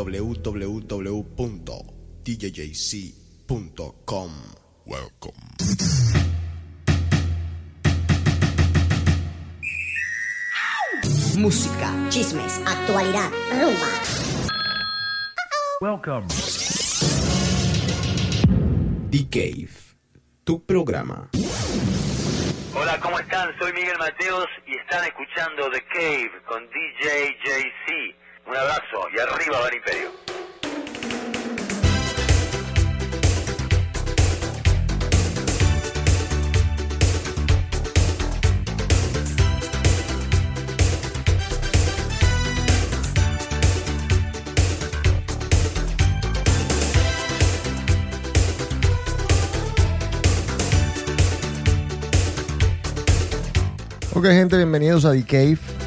www.djjc.com. Welcome. Música, chismes, actualidad, rumba. Welcome. The Cave, tu programa. Hola, ¿cómo están? Soy Miguel Mateos y están escuchando The Cave con DJ JC. Un abrazo y arriba va el imperio. Ok, gente, bienvenidos a The Cave.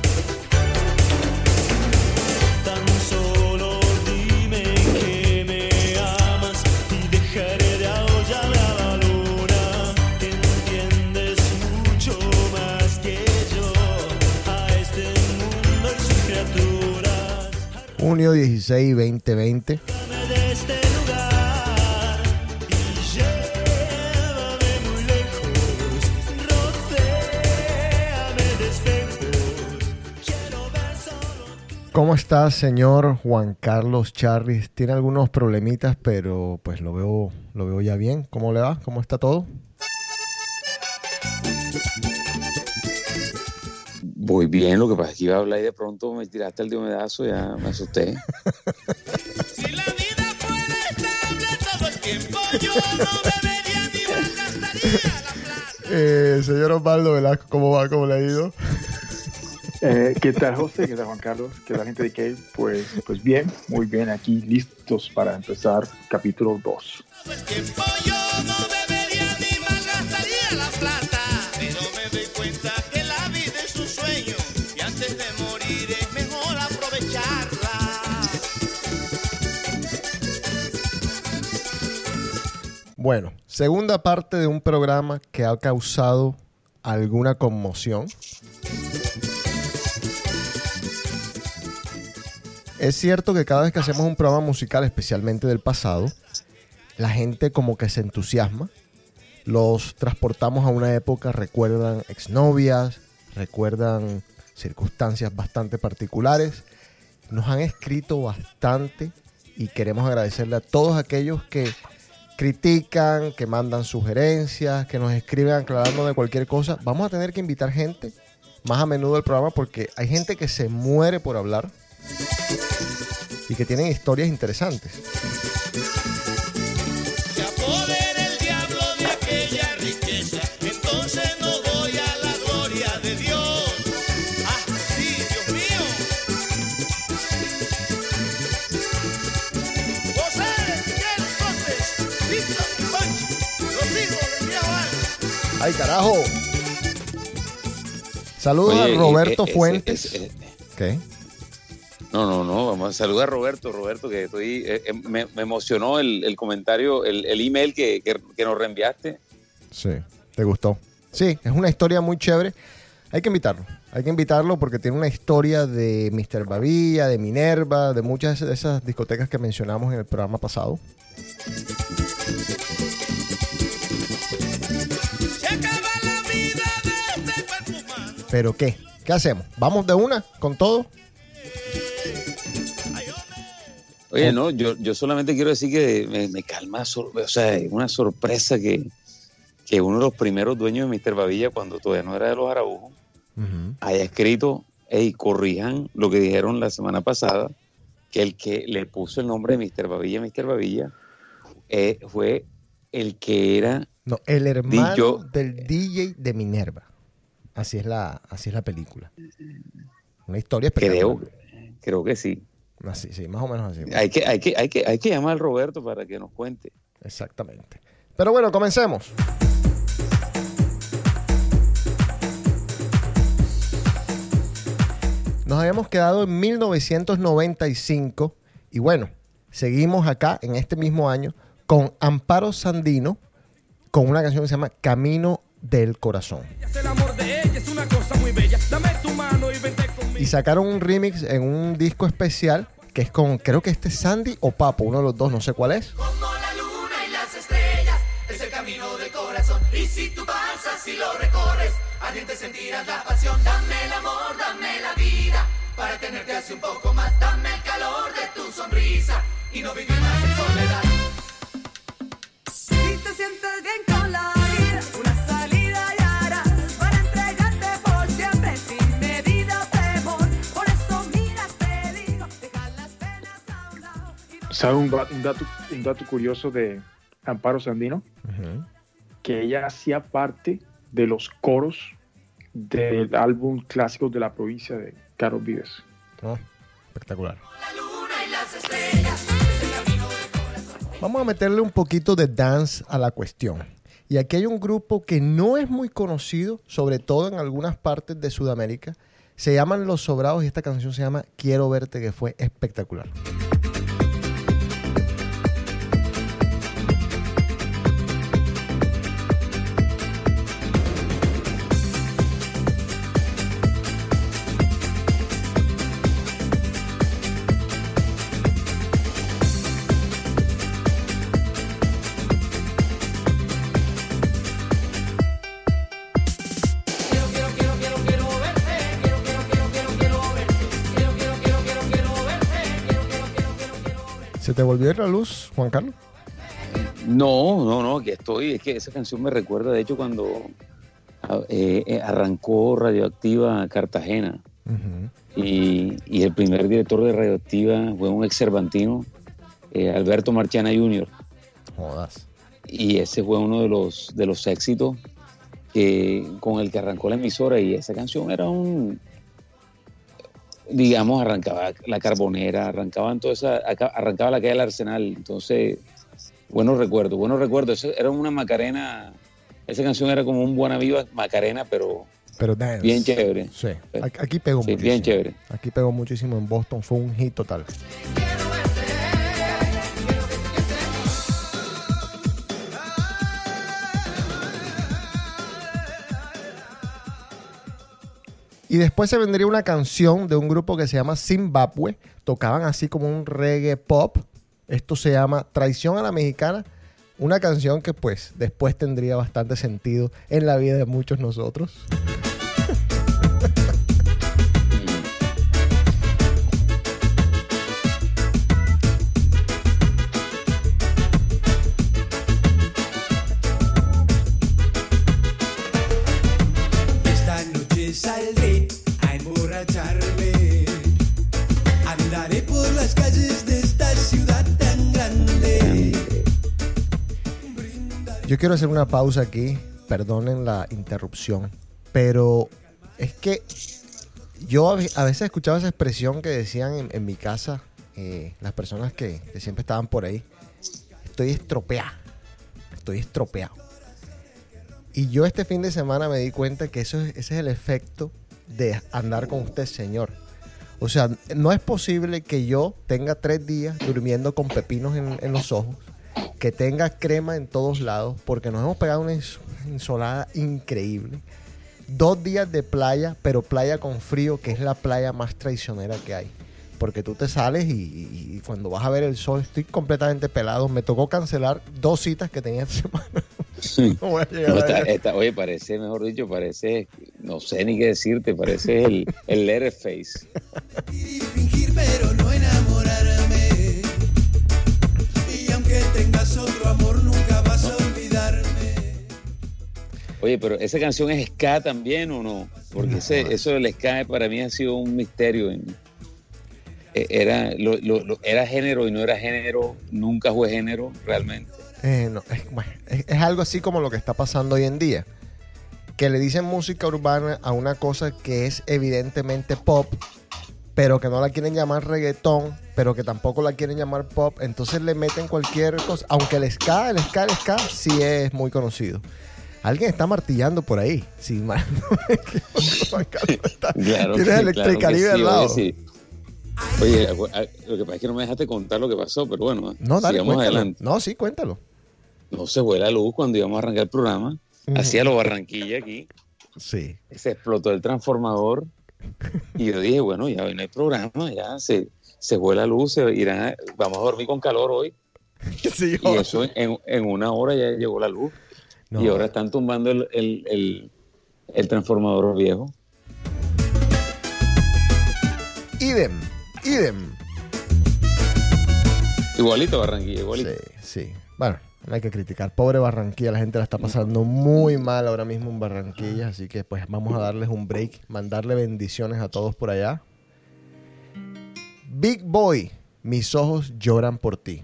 Quiero ver solo ¿Cómo está, señor Juan Carlos Charris? Tiene algunos problemitas, pero pues lo veo, lo veo ya bien. ¿Cómo le va? ¿Cómo está todo? Voy bien, lo que pasa es que iba a hablar y de pronto me tiraste el diomedazo, ya me asusté. Si la vida fuera estable todo el tiempo, yo no bebería ni malgastaría la plata. Eh, señor Osvaldo Velasco, ¿cómo va? ¿Cómo le ha ido? Eh, ¿Qué tal José? ¿Qué tal Juan Carlos? ¿Qué tal gente de Cave? Pues, pues bien, muy bien, aquí listos para empezar capítulo 2. Todo el tiempo yo Bueno, segunda parte de un programa que ha causado alguna conmoción. Es cierto que cada vez que hacemos un programa musical, especialmente del pasado, la gente como que se entusiasma. Los transportamos a una época, recuerdan exnovias, recuerdan circunstancias bastante particulares. Nos han escrito bastante y queremos agradecerle a todos aquellos que critican, que mandan sugerencias, que nos escriben aclarando de cualquier cosa. Vamos a tener que invitar gente más a menudo al programa porque hay gente que se muere por hablar y que tienen historias interesantes. ¡Ay, carajo! Saludos Oye, a Roberto eh, eh, Fuentes. ¿Qué? no, no, no, vamos a saludar a Roberto, Roberto, que estoy, eh, eh, me, me emocionó el, el comentario, el, el email que, que, que nos reenviaste. Sí, ¿te gustó? Sí, es una historia muy chévere. Hay que invitarlo. Hay que invitarlo porque tiene una historia de Mr. Babilla, de Minerva, de muchas de esas discotecas que mencionamos en el programa pasado. ¿Pero qué? ¿Qué hacemos? ¿Vamos de una con todo? Oye, no, yo, yo solamente quiero decir que me, me calma, o sea, es una sorpresa que, que uno de los primeros dueños de Mr. Babilla, cuando todavía no era de los Araujos, haya escrito, hey, corrijan lo que dijeron la semana pasada, que el que le puso el nombre de Mr. Babilla, Mr. Babilla, eh, fue el que era, No, el hermano del DJ de Minerva. Así es la, así es la película. Una historia creo, espectacular. creo que sí. Así, sí, más o menos así. Hay que, hay, que, hay, que, hay que llamar al Roberto para que nos cuente. Exactamente. Pero bueno, comencemos. Nos habíamos quedado en 1995 y bueno, seguimos acá en este mismo año con Amparo Sandino con una canción que se llama Camino del Corazón. Y sacaron un remix en un disco especial que es con, creo que este es Sandy o Papo, uno de los dos, no sé cuál es. Como la luna y las estrellas, es el camino del corazón. Y si tú pasas y lo recorres, ardiente sentirás la pasión. Dame el amor, dame la vida, para tenerte así un poco más. Dame el calor de tu sonrisa y no vivir más en soledad. Si te sientes bien ¿Sabe un, dato, un dato curioso de Amparo Sandino? Que ella hacía parte de los coros del álbum Clásicos de la Provincia de Carlos Vives. Oh, espectacular. Vamos a meterle un poquito de dance a la cuestión. Y aquí hay un grupo que no es muy conocido, sobre todo en algunas partes de Sudamérica. Se llaman Los Sobrados y esta canción se llama Quiero verte, que fue espectacular. ¿Se te volvió a ir la luz, Juan Carlos? No, no, no, que estoy. Es que esa canción me recuerda, de hecho, cuando eh, eh, arrancó Radioactiva Cartagena. Y, y el primer director de Radioactiva fue un ex cervantino, eh, Alberto Marchana Jr. Jodas. Y ese fue uno de los, de los éxitos que, con el que arrancó la emisora. Y esa canción era un. Digamos, arrancaba la carbonera, arrancaban toda esa, arrancaba la calle del Arsenal. Entonces, buenos recuerdos, buenos recuerdos. Eso era una Macarena. Esa canción era como un Buena Viva Macarena, pero Pero dance. bien chévere. Sí, aquí aquí pegó Sí, muchísimo. bien chévere. Aquí pegó muchísimo en Boston, fue un hit total. Y después se vendría una canción de un grupo que se llama Zimbabwe. Tocaban así como un reggae pop. Esto se llama Traición a la Mexicana. Una canción que pues después tendría bastante sentido en la vida de muchos nosotros. Yo quiero hacer una pausa aquí, perdonen la interrupción, pero es que yo a ve- a veces escuchaba esa expresión que decían en, mi casa eh, las personas que, siempre estaban por ahí, estoy estropeado, estoy estropeado. Y yo este fin de semana me di cuenta que eso es- ese es el efecto de andar con usted, señor. O sea, no es posible que yo tenga tres días durmiendo con pepinos en los ojos, que tenga crema en todos lados, porque nos hemos pegado una insolada increíble. Dos días de playa, pero playa con frío, que es la playa más traicionera que hay. Porque tú te sales y, y- y cuando vas a ver el sol estoy completamente pelado. Me tocó cancelar dos citas que tenía esta semana. No voy a llegar No, a está- eso. está- oye, parece, mejor dicho, parece, no sé ni qué decirte, parece el, el Letterface. Y fingir pero no Oye, pero esa canción es ska también o no? Porque ese- eso del ska para mí ha sido un misterio. en- eh, era, lo- lo- lo- era género y no era género, nunca fue género realmente. Eh, no, es- es algo así como lo que está pasando hoy en día. Que le dicen música urbana a una cosa que es evidentemente pop, pero que no la quieren llamar reggaetón, pero que tampoco la quieren llamar pop. Entonces le meten cualquier cosa. Aunque el ska, el ska, el ska sí es muy conocido. Alguien está martillando por ahí. Sí, Claro Tienes Electricaribe claro sí, al lado. Oye, sí. Oye, lo que pasa es que no me dejaste contar lo que pasó, pero bueno, No, dale, sigamos cuéntalo. adelante. No, sí, cuéntalo. No se fue la luz cuando íbamos a arrancar el programa. Hacía los Barranquilla aquí. Sí. se explotó el transformador y yo dije, bueno, ya hoy no hay programa, ya se, se fue la luz, se irán a- vamos a dormir con calor hoy. Sí, Y eso en, en una hora ya llegó la luz. No. Y ahora están tumbando el, el- el- el transformador viejo. Idem, idem. Igualito Barranquilla, igualito. Sí, sí. Bueno, no hay que criticar. Pobre Barranquilla, la gente la está pasando muy mal ahora mismo en Barranquilla, así que pues vamos a darles un break, mandarle bendiciones a todos por allá. Big Boy, mis ojos lloran por ti.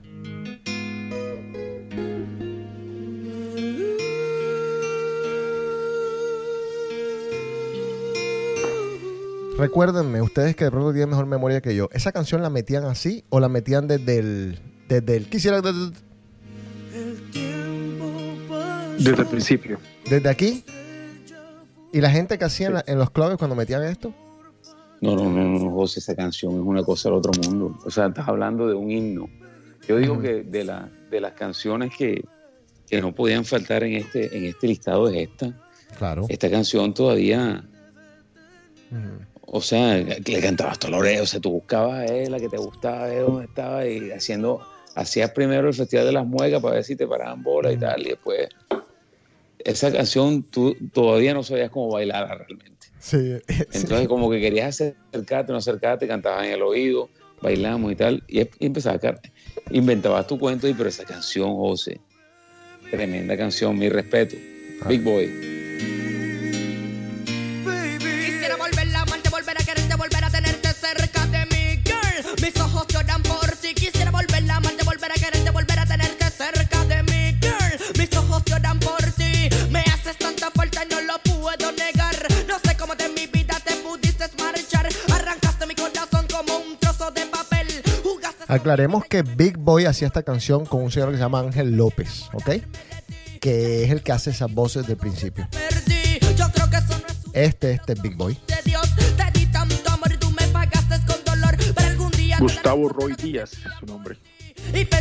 Recuérdenme, ustedes que de pronto tienen mejor memoria que yo, ¿esa canción la metían así o la metían desde el... Desde el quisiera... Desde, el principio. desde aquí? ¿Y la gente que hacía en, la- en los clubes cuando metían esto? No, no, no, no, José, esa canción es una cosa del otro mundo. O sea, estás hablando de un himno. Yo digo que de, la, de las canciones que, que no podían faltar en este, en este listado es esta. Claro. Esta canción todavía, o sea, le cantabas todo o sea, tú buscabas él, la que te gustaba, ver dónde estaba y haciendo, hacías primero el Festival de las Muecas para ver si te paraban bola y tal, y después esa canción tú todavía no sabías cómo bailarla realmente. Sí. Entonces como que querías acercarte, no acercarte, cantabas en el oído, bailamos y tal, y, y empezabas a. Inventabas tu cuento y pero esa canción, José, tremenda canción, mi respeto. Big Boy. Haces tanta falta no lo puedo negar. No sé cómo de mi vida te pudiste marchar. Arrancaste mi corazón como un trozo de papel. Jugaste Aclaremos que Big Boy hacía esta canción con un señor que se llama Ángel López, ¿ok? Que es el que hace esas voces del principio. Este, este es Big Boy. Gustavo Roy Díaz es su nombre,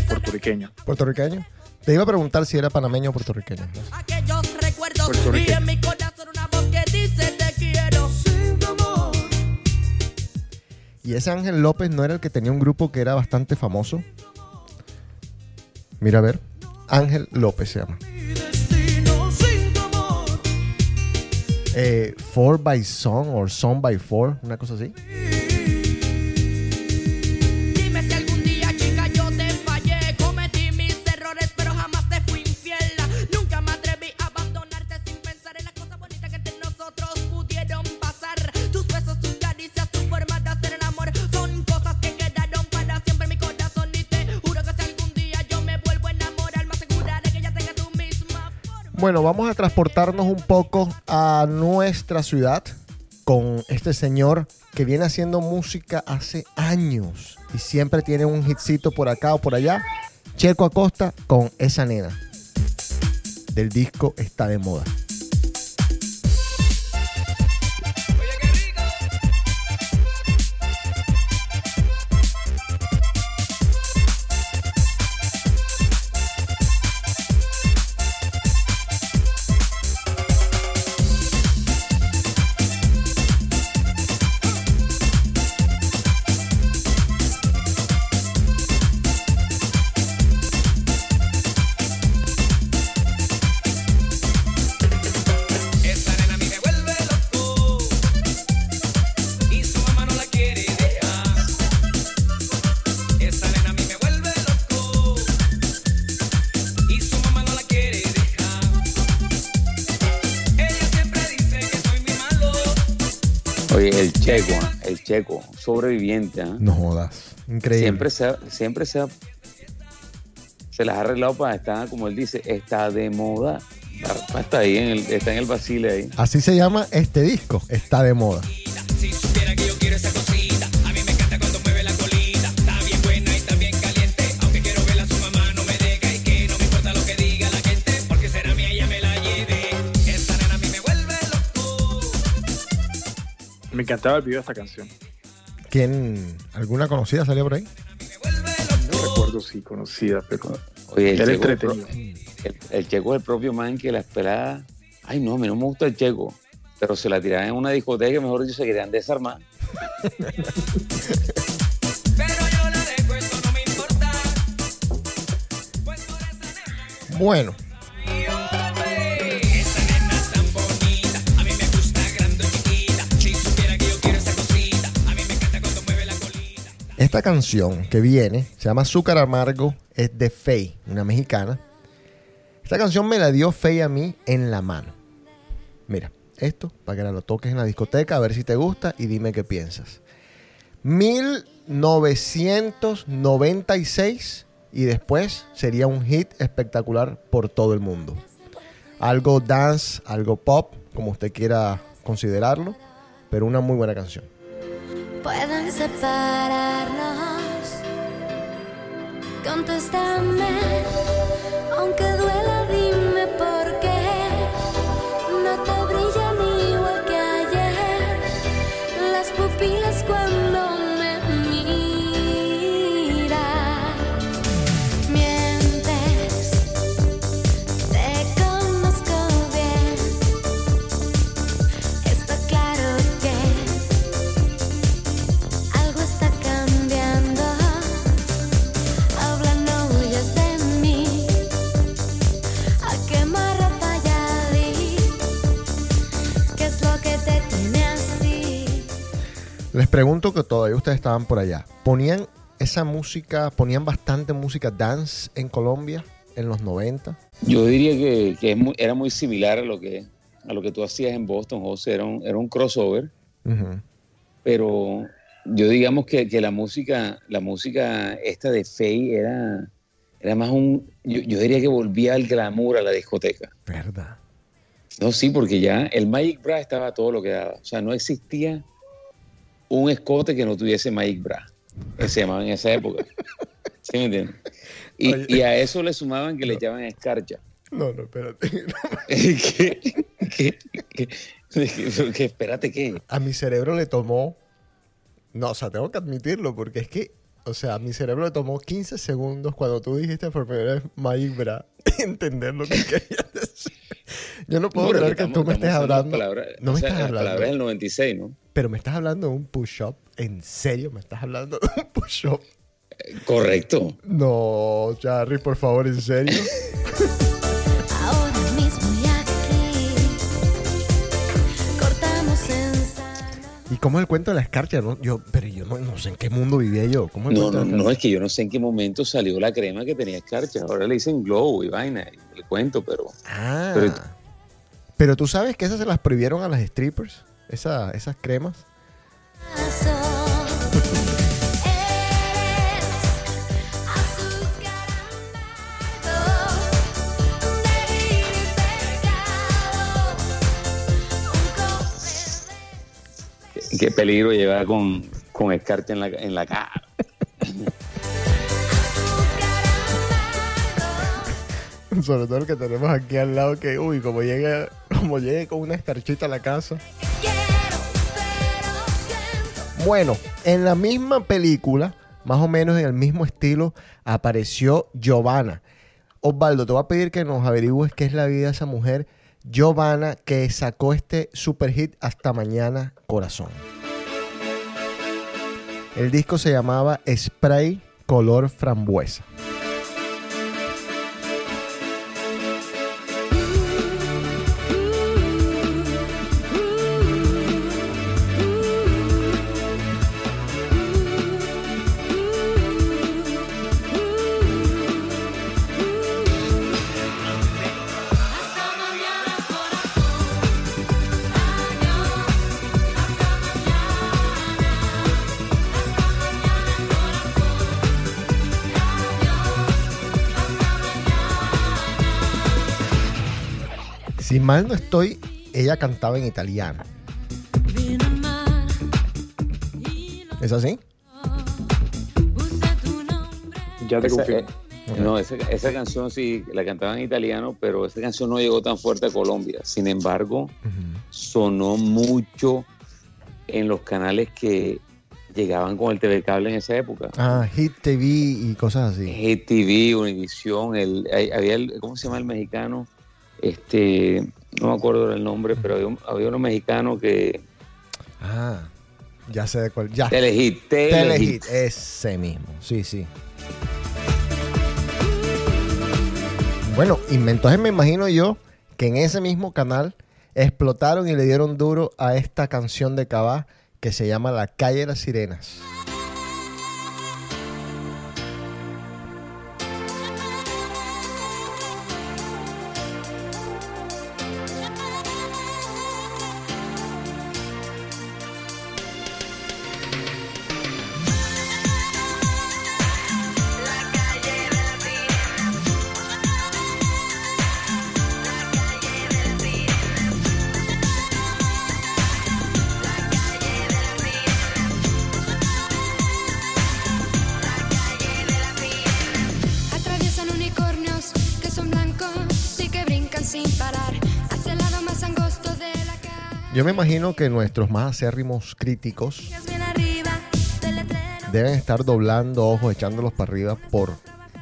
puertorriqueño. ¿Puertorriqueño? Te iba a preguntar si era panameño o puertorriqueño. Y Puertorriqueño. en mi corazón una voz que dice te quiero sin tu amor Y ese Ángel López no era el que tenía un grupo que era bastante famoso. Mira a ver. Ángel López se llama. mi destino sin tu amor Eh, four by Song o Song by Four, una cosa así. Bueno, vamos a transportarnos un poco a nuestra ciudad con este señor que viene haciendo música hace años y siempre tiene un hitcito por acá o por allá. Checo Acosta con esa nena del disco Está de moda. Checo, sobreviviente, ¿ah? No jodas. Increíble. siempre se, ha- siempre se, ha- se las ha arreglado para estar, como él dice, está de moda. Estar ahí, en el, está en el vacile ahí. Así se llama este disco. Está de moda. Me encantaba el video de esta canción. ¿Quién? ¿Alguna conocida salió por ahí? No recuerdo si conocida, pero. Oye, entretenido. El, Checo es el propio man que las peladas. Ay, no, a mí no me gusta el Checo. Pero se la tiraban en una discoteca y mejor dicho se querían desarmar. bueno, Esta canción que viene se llama Azúcar Amargo, es de Faye, una mexicana. Esta canción me la dio Faye a mí en la mano. Mira, esto para que lo toques en la discoteca, a ver si te gusta y dime qué piensas. 1996 y después sería un hit espectacular por todo el mundo. Algo dance, algo pop, como usted quiera considerarlo, pero una muy buena canción. Pueden separarnos. Contéstame, aunque duela, dime por qué. No te brillan igual que ayer las pupilas cuando Les pregunto que todavía ustedes estaban por allá. ¿Ponían esa música, ponían bastante música dance en Colombia en los 90? Yo diría que, que es muy- era muy similar a lo que a lo que tú hacías en Boston, José. Era un, era un crossover, pero yo digamos que, que la música, la música esta de Faye era, era más un, yo, yo diría que volvía al glamour a la discoteca. ¿Verdad? No, sí, porque ya el Magic Bra estaba todo lo que daba. O sea, no existía un escote que no tuviese Magic Bra, que se llamaba en esa época. ¿Sí me entiendes? Y, a eso le sumaban que le echaban escarcha. No, no, espérate. ¿Qué? ¿Qué? ¿Qué? ¿Qué? ¿Qué? Espérate, ¿qué? a mi cerebro le tomó. No, o sea, tengo que admitirlo porque es que, o sea, a mi cerebro le tomó 15 segundos cuando tú dijiste por primera vez Magic Bra entender lo que querías decir. Yo no puedo Bueno, creer que estamos- tú me estés hablando. no o me sea, estás hablando. palabras del 96, ¿no? Pero me estás hablando de un push-up. ¿En serio me estás hablando de un push-up? Correcto. No, Charlie, por favor, ¿en serio? Ahora mismo y aquí. Cortamos en. ¿Y cómo es el cuento de la escarcha? No, yo, pero yo no, no sé en qué mundo vivía yo. ¿Cómo es el No, no, la no, es que yo no sé en qué momento salió la crema que tenía escarcha. Ahora le dicen glow y vaina, el cuento, pero Ah. Pero- Pero, tú sabes que esas se las prohibieron a las strippers, esa- esas cremas. Qué, qué peligro llevar con, con escarcha en la, en la cara. Sobre todo el que tenemos aquí al lado, que, uy, como llegue, como llegue con una escarchita a la casa. Bueno, en la misma película, más o menos en el mismo estilo, apareció Giovanna. Osvaldo, te voy a pedir que nos averigües qué es la vida de esa mujer, Giovanna, que sacó este super hit Hasta Mañana Corazón. El disco se llamaba Spray Color Frambuesa. Mal no estoy, ella cantaba en italiano. ¿Es así? Ya te Esa, confirmo. eh, no, esa, esa canción sí la cantaban en italiano, pero esa canción no llegó tan fuerte a Colombia. Sin embargo, sonó mucho en los canales que llegaban con el TV cable en esa época. Ah, Hit TV y cosas así. Hit TV, Univisión, el, había el, ¿cómo se llama el mexicano? Este, no me acuerdo del nombre, pero había, un- había uno mexicano que Ah, ya sé de cuál. Ya. Telehit, Telehit. Telehit, ese mismo. Sí, sí. Bueno, y me- entonces me imagino yo que en ese mismo canal explotaron y le dieron duro a esta canción de Cabá que se llama La calle de las sirenas. Yo me imagino que nuestros más acérrimos críticos deben estar doblando ojos, echándolos para arriba por,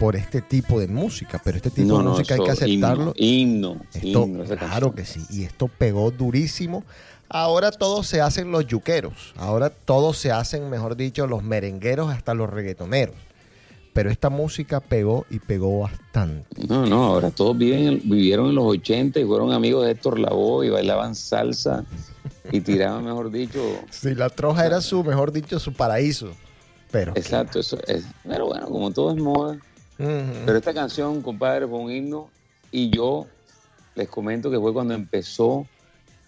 por este tipo de música. Pero este tipo No, de no, música hay que aceptarlo. Himno, himno, Esto, claro que sí. Y esto pegó durísimo. Ahora todos se hacen los yuqueros. Ahora todos se hacen, mejor dicho, los merengueros hasta los reggaetoneros. Pero esta música pegó y pegó bastante. No, no, ahora todos viven, vivieron en los 80 y fueron amigos de Héctor Lavoe y bailaban salsa y tiraban, mejor dicho. Si la troja era su, mejor dicho, su paraíso. Pero. Exacto, eso es. Pero bueno, como todo es moda. Pero esta canción, compadre, fue un himno y yo les comento que fue cuando empezó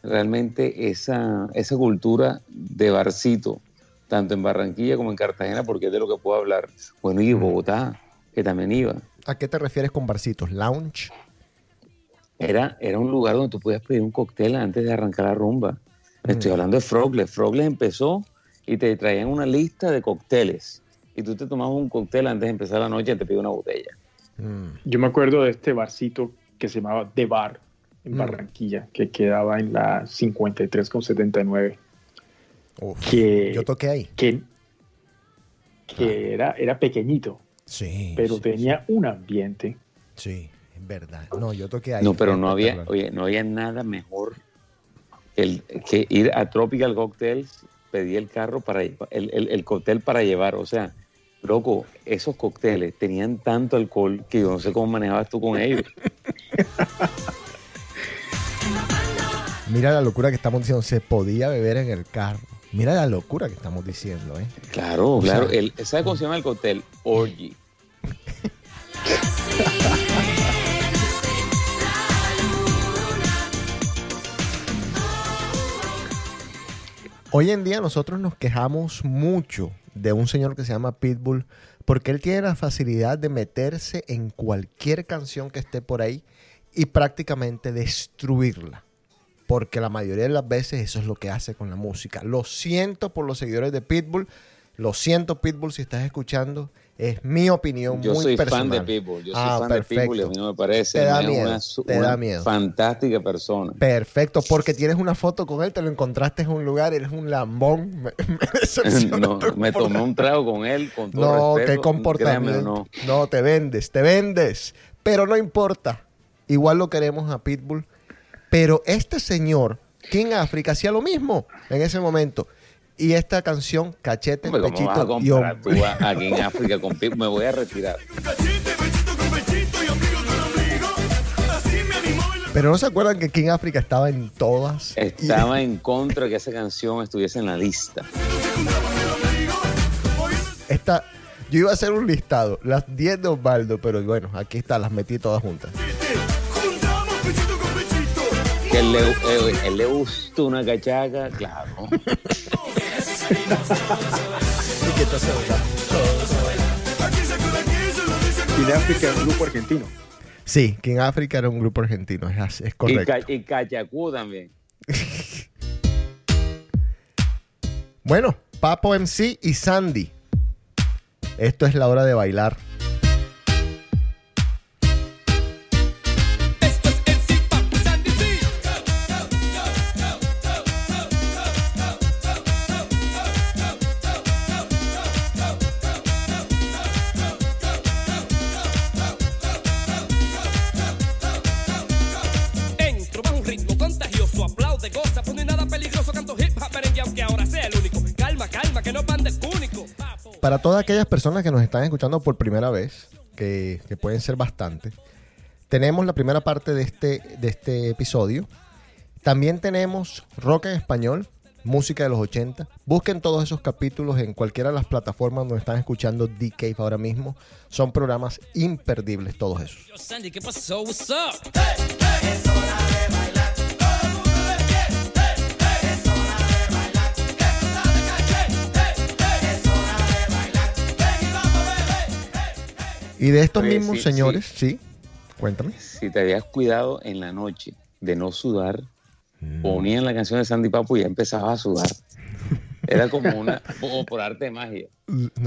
realmente esa, esa cultura de barcito, tanto en Barranquilla como en Cartagena, porque es de lo que puedo hablar. Bueno, y Bogotá, que también iba. ¿A qué te refieres con barcitos? ¿Lounge? Era, era un lugar donde tú podías pedir un cóctel antes de arrancar la rumba. Estoy hablando de Frogles. Frogles empezó y te traían una lista de cócteles. Y tú te tomabas un cóctel antes de empezar la noche y te pides una botella. Mm. Yo me acuerdo de este barcito que se llamaba The Bar en Mm. Barranquilla, que quedaba en la 53 con 79. Uf, Que, Yo toqué ahí. que, que era, era pequeñito, Sí. pero sí, tenía un ambiente. Sí, es verdad. No, yo toqué ahí. No, pero no había, oye, no había nada mejor que, el, que ir a Tropical Cocktails, pedir el carro para el, el, el cóctel para llevar. O sea, loco, esos cócteles tenían tanto alcohol que yo no sé cómo manejabas tú con ellos. Mira la locura que estamos diciendo. Se podía beber en el carro. Mira la locura que estamos diciendo, ¿eh? Claro, O claro. sea- el, ¿Sabes cómo se llama el cóctel? Orgy. Hoy en día nosotros nos quejamos mucho de un señor que se llama Pitbull porque él tiene la facilidad de meterse en cualquier canción que esté por ahí y prácticamente destruirla. Porque la mayoría de las veces eso es lo que hace con la música. Lo siento por los seguidores de Pitbull. Lo siento, Pitbull, si estás escuchando. Es mi opinión Yo muy soy personal. fan de Pitbull. Yo soy Ah, fan de Pitbull y a mí no me parece. Te da miedo, una, te una da miedo. fantástica persona. Perfecto, porque tienes una foto con él, te lo encontraste en un lugar, eres un lambón. Me, me No, me tomé un trago con él, con todo No, respeto. qué comportamiento. no. te vendes, te vendes. Pero no importa. Igual lo queremos a Pitbull. Pero este señor, King África, hacía lo mismo en ese momento. Y esta canción, Cachete, Hombre, ¿Cómo vas a Pechito y comparar tú a- en África con? Me voy a retirar. Pero no se acuerdan que King África estaba en todas. Y- Estaba en contra de que esa canción estuviese en la lista. Esta, yo iba a hacer un listado, las 10 de Osvaldo, pero bueno, aquí está, las metí todas juntas. Él le, eh, él le gustó una cachaca, claro. Y de África, un grupo argentino. Sí, King África era un grupo argentino, es, así, es Y, correcto. ca- y cachacú también. Bueno, Papo MC y Sandy. Esto es la hora de bailar. Para todas aquellas personas que nos están escuchando por primera vez, que, que pueden ser bastantes, tenemos la primera parte de este, de este episodio. También tenemos rock en español, música de los 80. Busquen todos esos capítulos en cualquiera de las plataformas donde están escuchando The Cave ahora mismo. Son programas imperdibles todos esos. Yo, Sandy, ¿qué pasó? What's up? Y de estos Oye, mismos sí, señores, sí. cuéntame. Si te habías cuidado en la noche de no sudar, Mm. ponían la canción de Sandy Papo y ya empezabas a sudar. Era como una, como por arte de magia.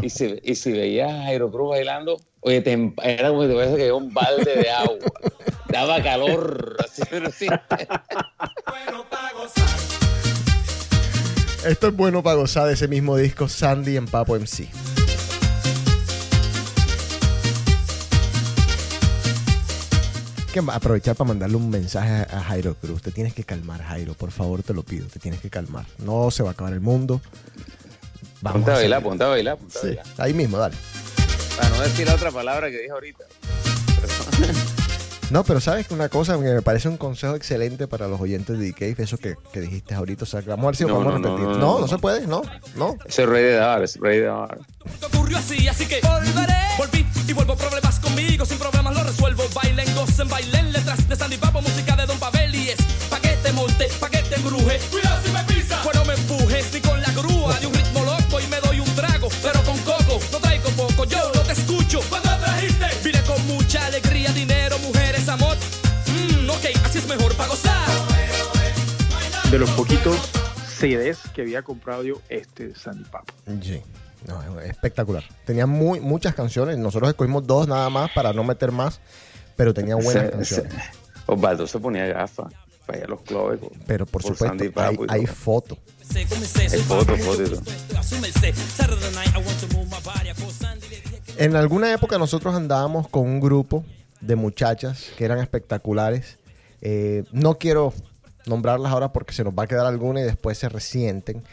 Y, si, y si veías a Jairo Cruz bailando, oye, te emp- era como si te caído un balde de agua. Daba calor. Así, pero sí. Esto es bueno para gozar de ese mismo disco Sandy en Papo MC. Que aprovechar para mandarle un mensaje a Jairo Cruz. Te tienes que calmar, Jairo. Por favor, te lo pido. Te tienes que calmar. No se va a acabar el mundo. Ponte a a bailar, seguir. ponte a bailar, ponte a bailar. ahí mismo, dale. Para no decir la otra palabra que dije ahorita. No, pero sabes que una cosa que me parece un consejo excelente para los oyentes de DK, eso que, que dijiste ahorita. O sea, que vamos a ver si No, podemos no, no, repetir. no, No, no, no, no. se puede, no, no. Ese es rey de dar, es rey de dar. ocurrió así, así que volveré. Volví y vuelvo problemas conmigo, sin problemas lo resuelvo. Bailen, gocen, bailen letras de Sandy Papo, música de Don Pavel y es pa' que te monte, pa' que te embruje. Cuidado mejor pa' gozar. De los poquitos CDs que había comprado yo, este de Sandy Papo. Sí. No, es espectacular. Tenía muy, muchas canciones. Nosotros escogimos dos nada más para no meter más, pero tenía buenas Se- canciones. se- Osvaldo se ponía gafas para ir a los clubes. Pero por, por supuesto, Sandy hay, hay fotos. Comencé, comencé, Hay soy fotos, Papo, fotos y mucho todo. respeto, asúmense. Saturday night, I want to move my body, I call Sandy, le dije que- En alguna época nosotros andábamos con un grupo de muchachas que eran espectaculares. Eh, no quiero nombrarlas ahora porque se nos va a quedar alguna y después se resienten.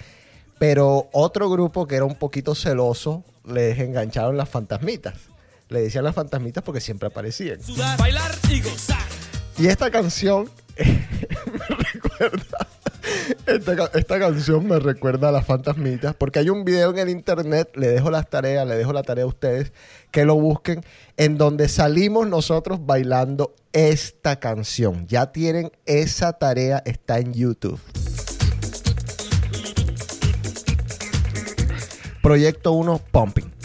Pero otro grupo que era un poquito celoso, les engancharon las fantasmitas. Le decían las fantasmitas porque siempre aparecían. sudar, bailar y gozar. Y esta canción me recuerda. Esta, esta canción me recuerda a las fantasmitas. Porque hay un video en el internet. Le dejo las tareas, le dejo la tarea a ustedes que lo busquen. En donde salimos nosotros bailando esta canción. Ya tienen esa tarea, está en YouTube. Proyecto 1 Pumping.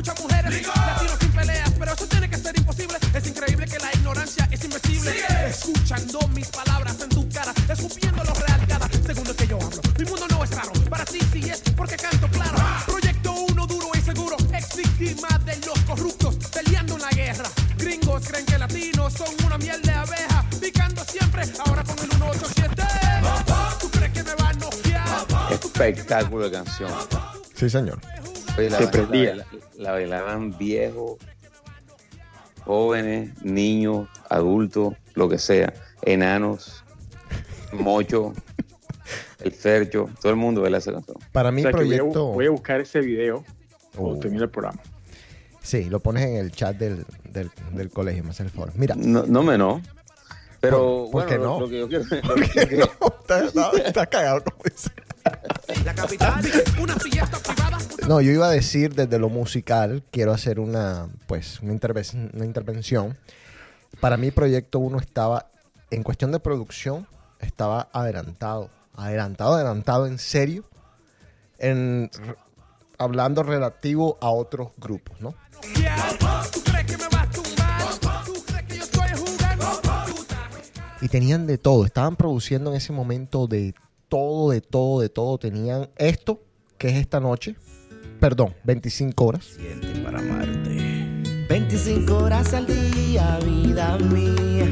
Muchas mujeres, latinos sin peleas. Pero eso tiene que ser imposible. Es increíble que la ignorancia es invencible. Escuchando mis palabras en tu cara. Escupiendo lo real cada segundo que yo hablo. Mi mundo no es raro. Para ti sí es porque canto claro. Proyecto uno duro y seguro. Ex víctima de los corruptos. Peleando en la guerra. Gringos creen que latinos son una miel de abeja. Picando siempre. Ahora con el 187. ¿Tú crees que me va a noquear? Espectáculo de canción. Sí, señor. Oye, la, Se prendía. la- la bailaban viejos, jóvenes, niños, adultos, lo que sea, enanos, mocho, el fercho, todo el mundo baila esa canción. Para mí, O sea, que voy, a, proyecto. voy a buscar ese video cuando Oh. termine el programa. Sí, lo pones en el chat del, del, del colegio, hace el favor. Mira. No, no me no. Pero ¿Por- por qué lo- no? lo que yo quiero, lo que yo quiero- está, está- está cagado, como dice. No, yo iba a decir desde lo musical, quiero hacer una, pues, una, interve- una intervención. Para mí, Proyecto 1 estaba, en cuestión de producción, estaba adelantado. Adelantado, adelantado, en serio. En, hablando relativo a otros grupos, ¿no? Y tenían de todo. Estaban produciendo en ese momento de todo, de todo, de todo. Tenían esto, que es esta noche. Perdón, 25 horas. para amarte. 25 horas al día, vida mía.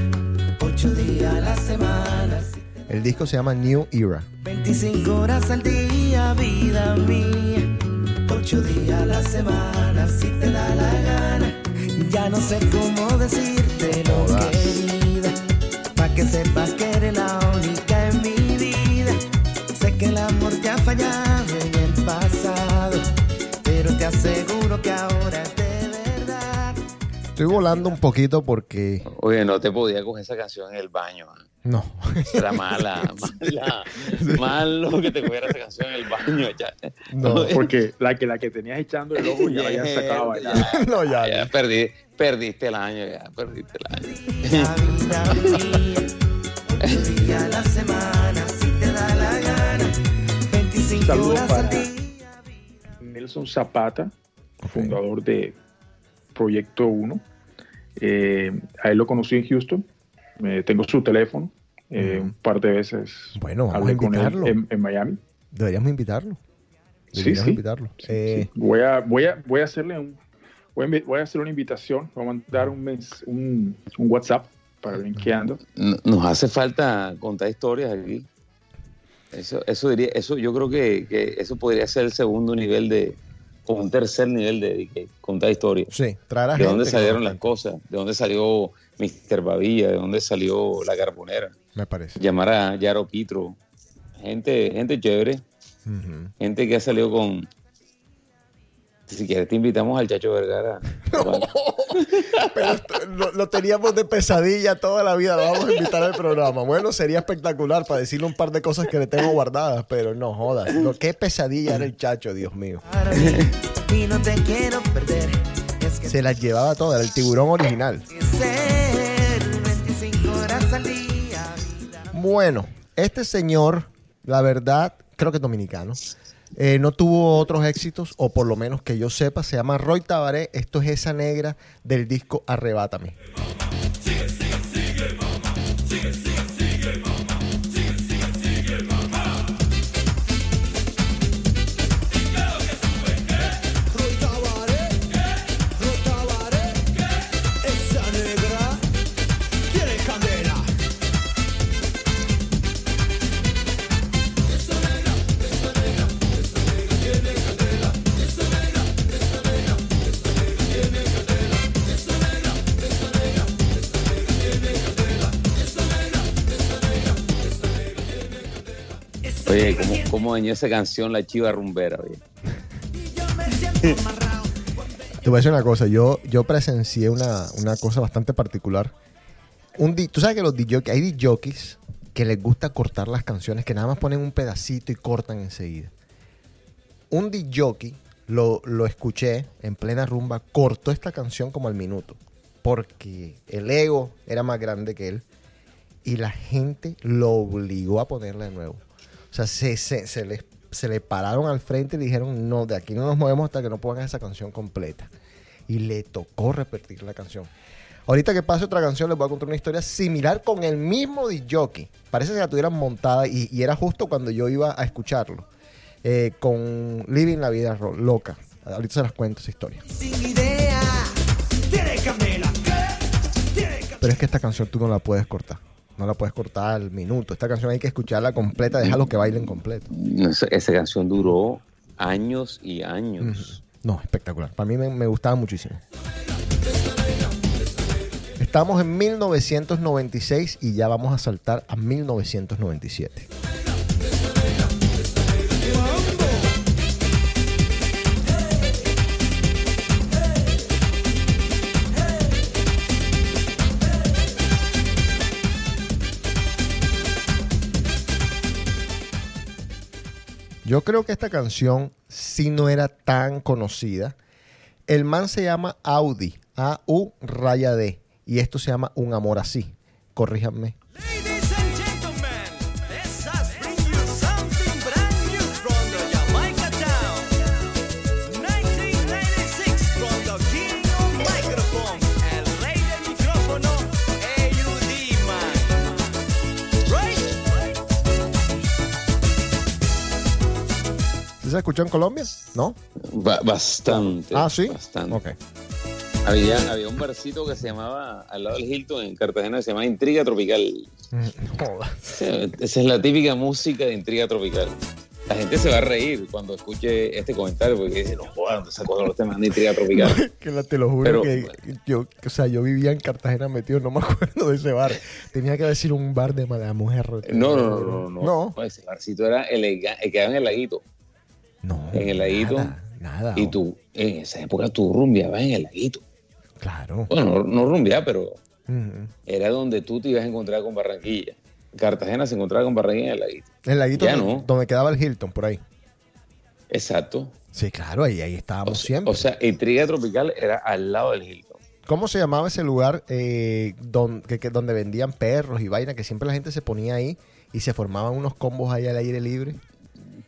8 días a la semana. El disco se llama New Era. 25 horas al día, vida mía. 8 ocho días a la semana, si te da la gana. Ya no sé cómo decírtelo, querida, pa' que sepas que eres la única amor te ha fallado en el pasado, pero te aseguro que ahora es de verdad. Estoy volando un poquito porque. Oye, no te podía coger esa canción en el baño. No. Era mala, mala. Malo que te cogiera esa canción en el baño. Ya. No, porque la que, la que tenías echando el ojo ya la habían sacado a bailar. no, ya. Ya perdí, perdiste el año, ya perdiste el año. Ocho días a la semana, si te da la gana. 25 Saludos horas al para. Nelson Zapata, fundador de Proyecto 1. Eh, a él lo conocí en Houston. Eh, tengo su teléfono. Eh, Un par de veces Bueno, vamos a hablé con él en, en Miami. Deberíamos invitarlo. Sí, Deberíamos sí. invitarlo. Eh, Voy a, voy a, voy a hacerle un, voy a, voy a hacer una invitación. Voy a mandar un, mens- un, un WhatsApp para. No- Nos hace falta contar historias aquí. Eso, eso diría, eso yo creo que, que eso podría ser el segundo nivel de, o un tercer nivel de, de contar historias. Sí, traer a ¿De gente dónde salieron las cosas? ¿De dónde salió Mr. Babilla? ¿De dónde salió La Carbonera? Me parece. Llamar a Yaro Pitro. Gente, gente chévere. Gente que ha salido con... Si quieres te invitamos al Chacho Vergara. Pero esto- lo, lo teníamos de pesadilla toda la vida. Lo vamos a invitar al programa. Bueno, sería espectacular para decirle un par de cosas que le tengo guardadas, pero no jodas. Lo, qué pesadilla era el chacho, Dios mío. para mí y no te quiero perder. Es que Se las llevaba todas, era el tiburón original. ser 25 horas al día. Bueno, este señor, la verdad, creo que es dominicano. Eh, no tuvo otros éxitos, o por lo menos que yo sepa, se llama Roy Tabaré. Esto es esa negra del disco Arrebátame. Oye, ¿cómo, cómo esa canción la chiva rumbera? Oye? Te voy a decir una cosa, yo, yo presencié una, una cosa bastante particular. Un di- Tú sabes que los DJs, hay que les gusta cortar las canciones, que nada más ponen un pedacito y cortan enseguida. Un DJ lo, lo escuché en plena rumba, cortó esta canción como al minuto, porque el ego era más grande que él y la gente lo obligó a ponerla de nuevo. O sea, se, se, se les, se le pararon al frente y dijeron, no, de aquí no nos movemos hasta que no pongan esa canción completa. Y le tocó repetir la canción. Ahorita que pase otra canción, les voy a contar una historia similar con el mismo DJ. Parece que la tuvieran montada y, y era justo cuando yo iba a escucharlo. eh, con Living la Vida Loca. Ahorita se las cuento esa historia. Sin idea. Pero es que esta canción tú no la puedes cortar. No la puedes cortar al minuto. Esta canción hay que escucharla completa, déjalo que bailen completo. Esa, esa canción duró años y años. No, espectacular. Para mí me, me gustaba muchísimo. Estamos en 1996 y ya vamos a saltar a 1997. Yo creo que esta canción sí no era tan conocida. El man se llama Audi, A-U raya D. Y esto se llama Un Amor Así. Corríjanme. Se escuchó en Colombia? ¿No? Ba- bastante. Ah, sí. Bastante. Ok. Había, había un barcito que se llamaba, al lado del Hilton, en Cartagena, que se llamaba Intriga Tropical. Mm, Esa es la típica música de Intriga Tropical. La gente se va a reír cuando escuche este comentario porque dice, no jodas, ¿dónde sacó los temas de intriga tropical? Que la- te lo juro Pero- que yo, o sea, yo vivía en Cartagena metido, no me acuerdo de ese bar. Tenía que decir un bar de mala mujer. No, no, no, no, no. No. No, Ese barcito era elegante, quedaba en el laguito. No. En el laguito. Nada, nada. Y tú, en esa época tú rumbeabas en el laguito. Claro. Bueno, no, no pero era donde tú te ibas a encontrar con Barranquilla. Cartagena se encontraba con Barranquilla en el laguito. El laguito Ya donde, no. donde quedaba el Hilton, por ahí. Exacto. Sí, claro, ahí, ahí estábamos siempre. O sea, Intriga Tropical era al lado del Hilton. ¿Cómo se llamaba ese lugar eh, don- que- que- donde vendían perros y vaina? Que siempre la gente se ponía ahí y se formaban unos combos ahí al aire libre.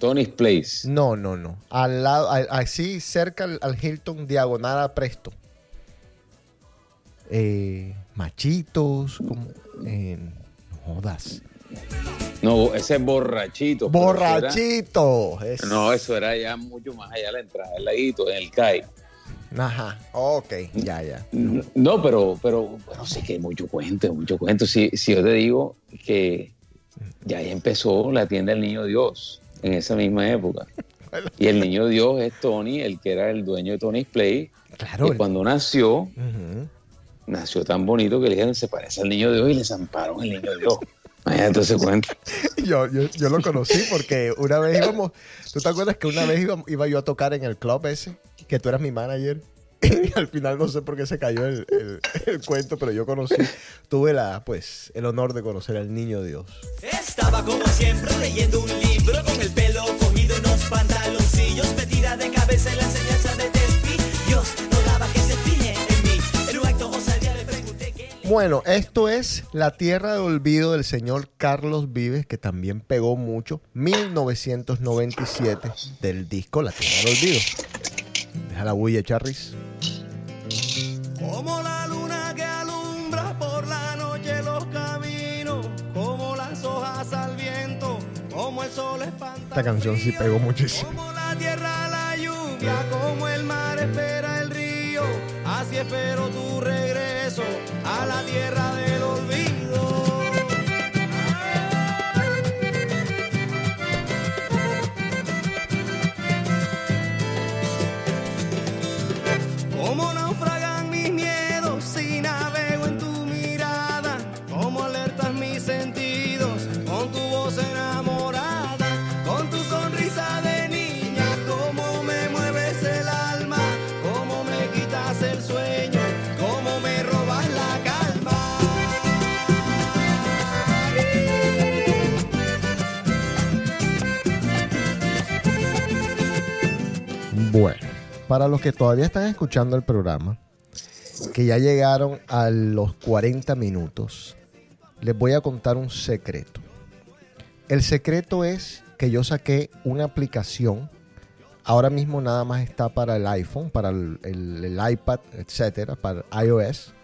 Tony's Place. No, no, no. Al lado, así cerca al, al Hilton, diagonal a Presto. Eh, machitos, como. eh, no jodas. No, ese es borrachito. pero eso era- Borrachito. No, eso era ya mucho más allá de la entrada, el laguito, en el CAI. Ajá. Ok, ya, ya. No, pero, pero, bueno, sí que hay mucho cuento, mucho cuento. Si, si yo te digo que ya ahí empezó la tienda del Niño Dios en esa misma época. Y el Niño Dios es Tony, el que era el dueño de Tony's Play. Claro. Y cuando nació, nació tan bonito que le dijeron, se parece al Niño Dios y le zamparon el Niño Dios. Ese cuento. Yo, yo, yo lo conocí porque una vez íbamos. ¿Tú te acuerdas que una vez iba, iba yo a tocar en el club ese? Que tú eras mi manager. Y al final no sé por qué se cayó el, el- el cuento, pero yo conocí, tuve la, pues, el honor de conocer al niño Dios. Estaba como siempre leyendo un libro con el pelo cogido en los pantaloncillos, metida de cabeza en la enseñanza de Tespi. Dios no daba que se fije en mí. En un acto osadía le pregunté qué. Bueno, esto es La Tierra de Olvido del señor Carlos Vives, que también pegó mucho, 1997, del disco La Tierra del Olvido. Deja la bulla, Charris. Como la hojas al viento, como el sol espanta. Esta canción sí pegó muchísimo. Como la tierra la lluvia, como el mar espera el río, así espero tu regreso a la tierra del olvido. Como naufragan Bueno, para los que todavía están escuchando el programa, que ya llegaron a los 40 minutos, les voy a contar un secreto. El secreto es que yo saqué una aplicación. Ahora mismo nada más está para el iPhone, para el, iPad, etcétera, para iOS.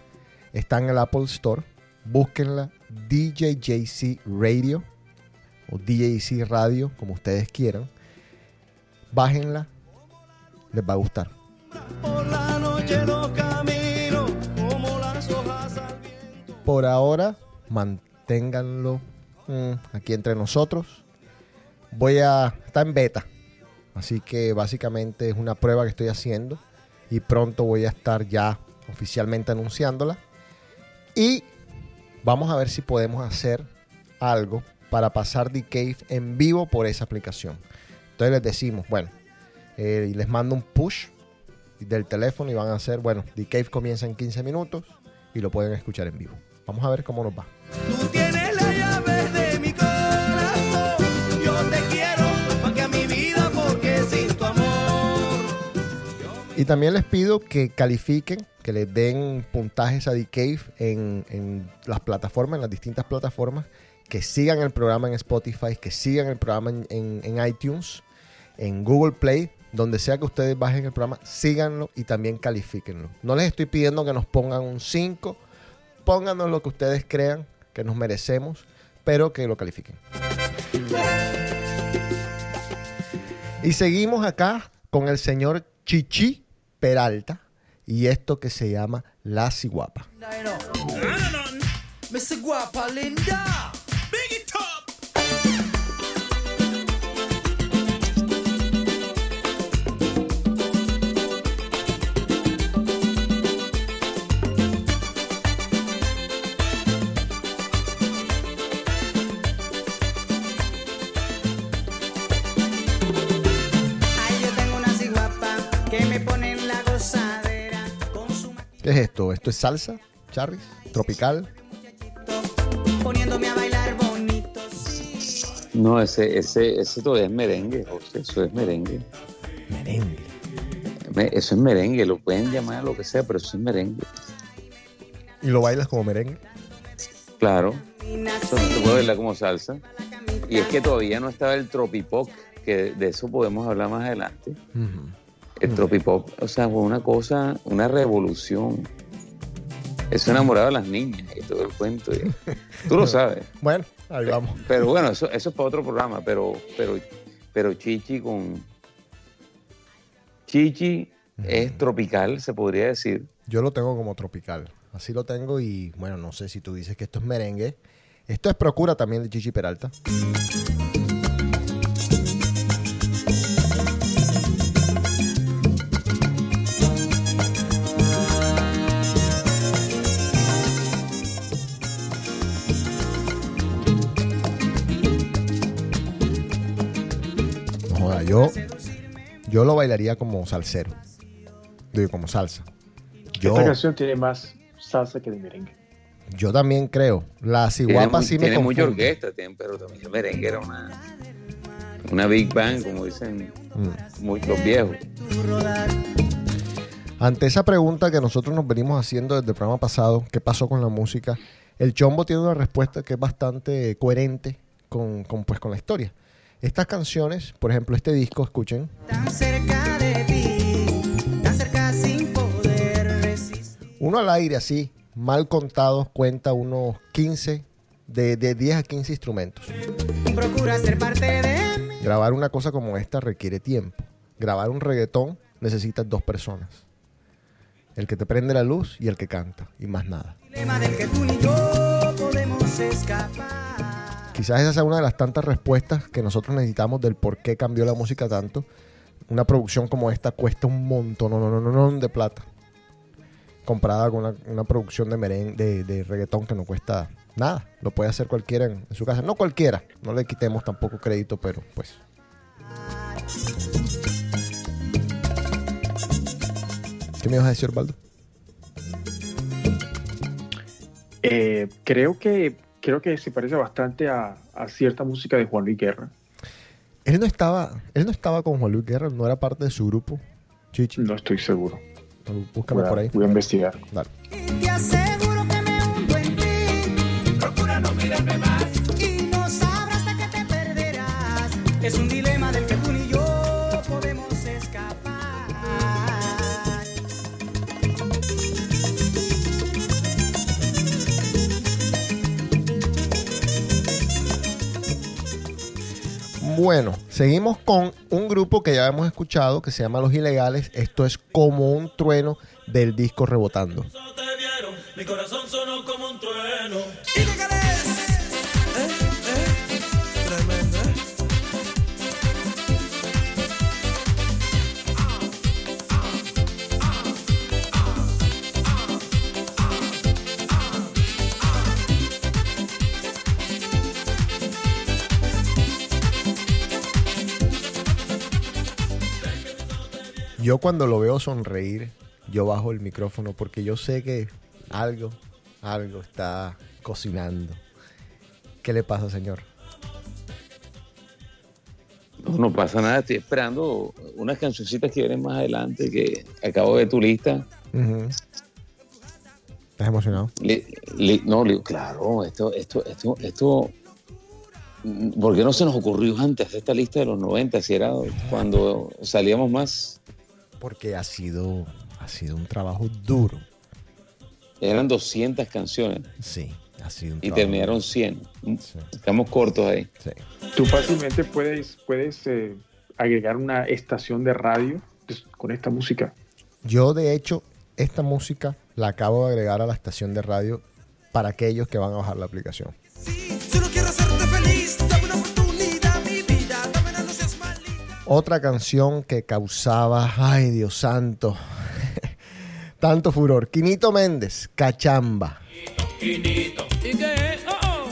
Está en el Apple Store. Búsquenla DJJC Radio o DJC Radio, como ustedes quieran. Bájenla, les va a gustar. Por ahora, manténganlo mm, aquí entre nosotros. Voy a. Está en beta. Así que básicamente es una prueba que estoy haciendo. Y pronto voy a estar ya oficialmente anunciándola. Y vamos a ver si podemos hacer algo para pasar The Cave en vivo por esa aplicación. Entonces les decimos, bueno, eh, y les mando un push del teléfono y van a hacer, bueno, The Cave comienza en 15 minutos y lo pueden escuchar en vivo. Vamos a ver cómo nos va. Tú tienes la llave de mi corazón. Yo te quiero más que a mi vida porque sin tu amor. Y también les pido que califiquen, que les den puntajes a The Cave en, en las plataformas, en las distintas plataformas, que sigan el programa en Spotify, que sigan el programa en, en- en iTunes, en Google Play, donde sea que ustedes bajen el programa, síganlo y también califíquenlo. No les estoy pidiendo que nos pongan un 5, pónganos lo que ustedes crean que nos merecemos, pero que lo califiquen. Y seguimos acá con el señor Chichi Peralta y esto que se llama La Ciguapa. Guapa Linda. ¿Qué es esto? ¿Esto es salsa, Charris? ¿Tropical? Poniéndome a bailar bonito. No, ese, ese, ese todavía es merengue, José, eso es merengue. Merengue. Me- Eso es merengue, lo pueden llamar lo que sea, pero eso es merengue. ¿Y lo bailas como merengue? Claro. Eso no se puede bailar como salsa. Y es que todavía no estaba el tropipop, que de eso podemos hablar más adelante. El tropipop, o sea, fue una cosa, una revolución. Eso enamoraba a las niñas y todo el cuento. y- Tú lo sabes. Bueno, ahí vamos. Pero bueno, eso, eso es para otro programa, pero, pero, pero Chichi con... Chichi es tropical, se podría decir. Yo lo tengo como tropical. Así lo tengo y bueno, no sé si tú dices que esto es merengue. Esto es Procura también de Chichi Peralta. Yo, yo lo bailaría como salsero. Digo, como salsa. Yo, Esta canción tiene más salsa que de merengue. yo también creo. La ciguapa sí me tiene mucha orquesta, tiene- pero también el merengue era una, una big band, como dicen Mm. muy- los viejos. Ante esa pregunta que nosotros nos venimos haciendo desde el programa pasado, ¿qué pasó con la música? El Chombo tiene una respuesta que es bastante coherente con, con, pues, con la historia. Estas canciones, por ejemplo, este disco, escuchen, Tan cerca de ti, tan cerca sin poder resistir. uno al aire así, mal contados, cuenta unos 15, de, de 10 a 15 instrumentos. Procura ser parte de mí. Grabar una cosa como esta requiere tiempo. Grabar un reggaetón necesitas dos personas. El que te prende la luz y el que canta, y más nada. Dilema del que tú ni yo podemos escapar. Quizás esa sea una de las tantas respuestas que nosotros necesitamos del por qué cambió la música tanto. Una producción como esta cuesta un montón no, no, no, de plata. Comparada con una, producción de merengue, de, de reggaetón que no cuesta nada. Lo puede hacer cualquiera en, su casa. No cualquiera. No le quitemos tampoco crédito, pero pues. ¿Qué me ibas a decir, Baldo? Eh, creo que creo que se parece bastante a, a cierta música de Juan Luis Guerra. Él no estaba, él no estaba con Juan Luis Guerra, no era parte de su grupo. Chichi. No estoy seguro. Búscame Voy a- por ahí. Voy a investigar. Dale. Bueno, seguimos con un grupo que ya hemos escuchado que se llama Los Ilegales. Esto es como un trueno del disco Rebotando. Mi corazón sonó como un trueno. Yo cuando lo veo sonreír, yo bajo el micrófono porque yo sé que algo, algo está cocinando. ¿Qué le pasa, señor? No, no pasa nada, estoy esperando unas cancioncitas que vienen más adelante, que acabo de ver tu lista. ¿Estás emocionado? Li- li- no, li- claro, esto, esto, esto, esto, ¿por qué no se nos ocurrió antes esta lista de los 90? Si era cuando salíamos más, Porque ha sido, ha sido un trabajo duro. eran 200 canciones Sí, ha sido un y trabajo terminaron 100. Estamos cortos ahí. Sí. Tú fácilmente puedes, puedes eh, agregar una estación de radio pues, con esta música. Yo, de hecho, esta música la acabo de agregar a la estación de radio para aquellos que van a bajar la aplicación. Solo quiero hacerte feliz. Otra canción que causaba, ay Dios santo, tanto furor. Quinito Méndez, Cachamba. ¿Y qué? Oh, oh.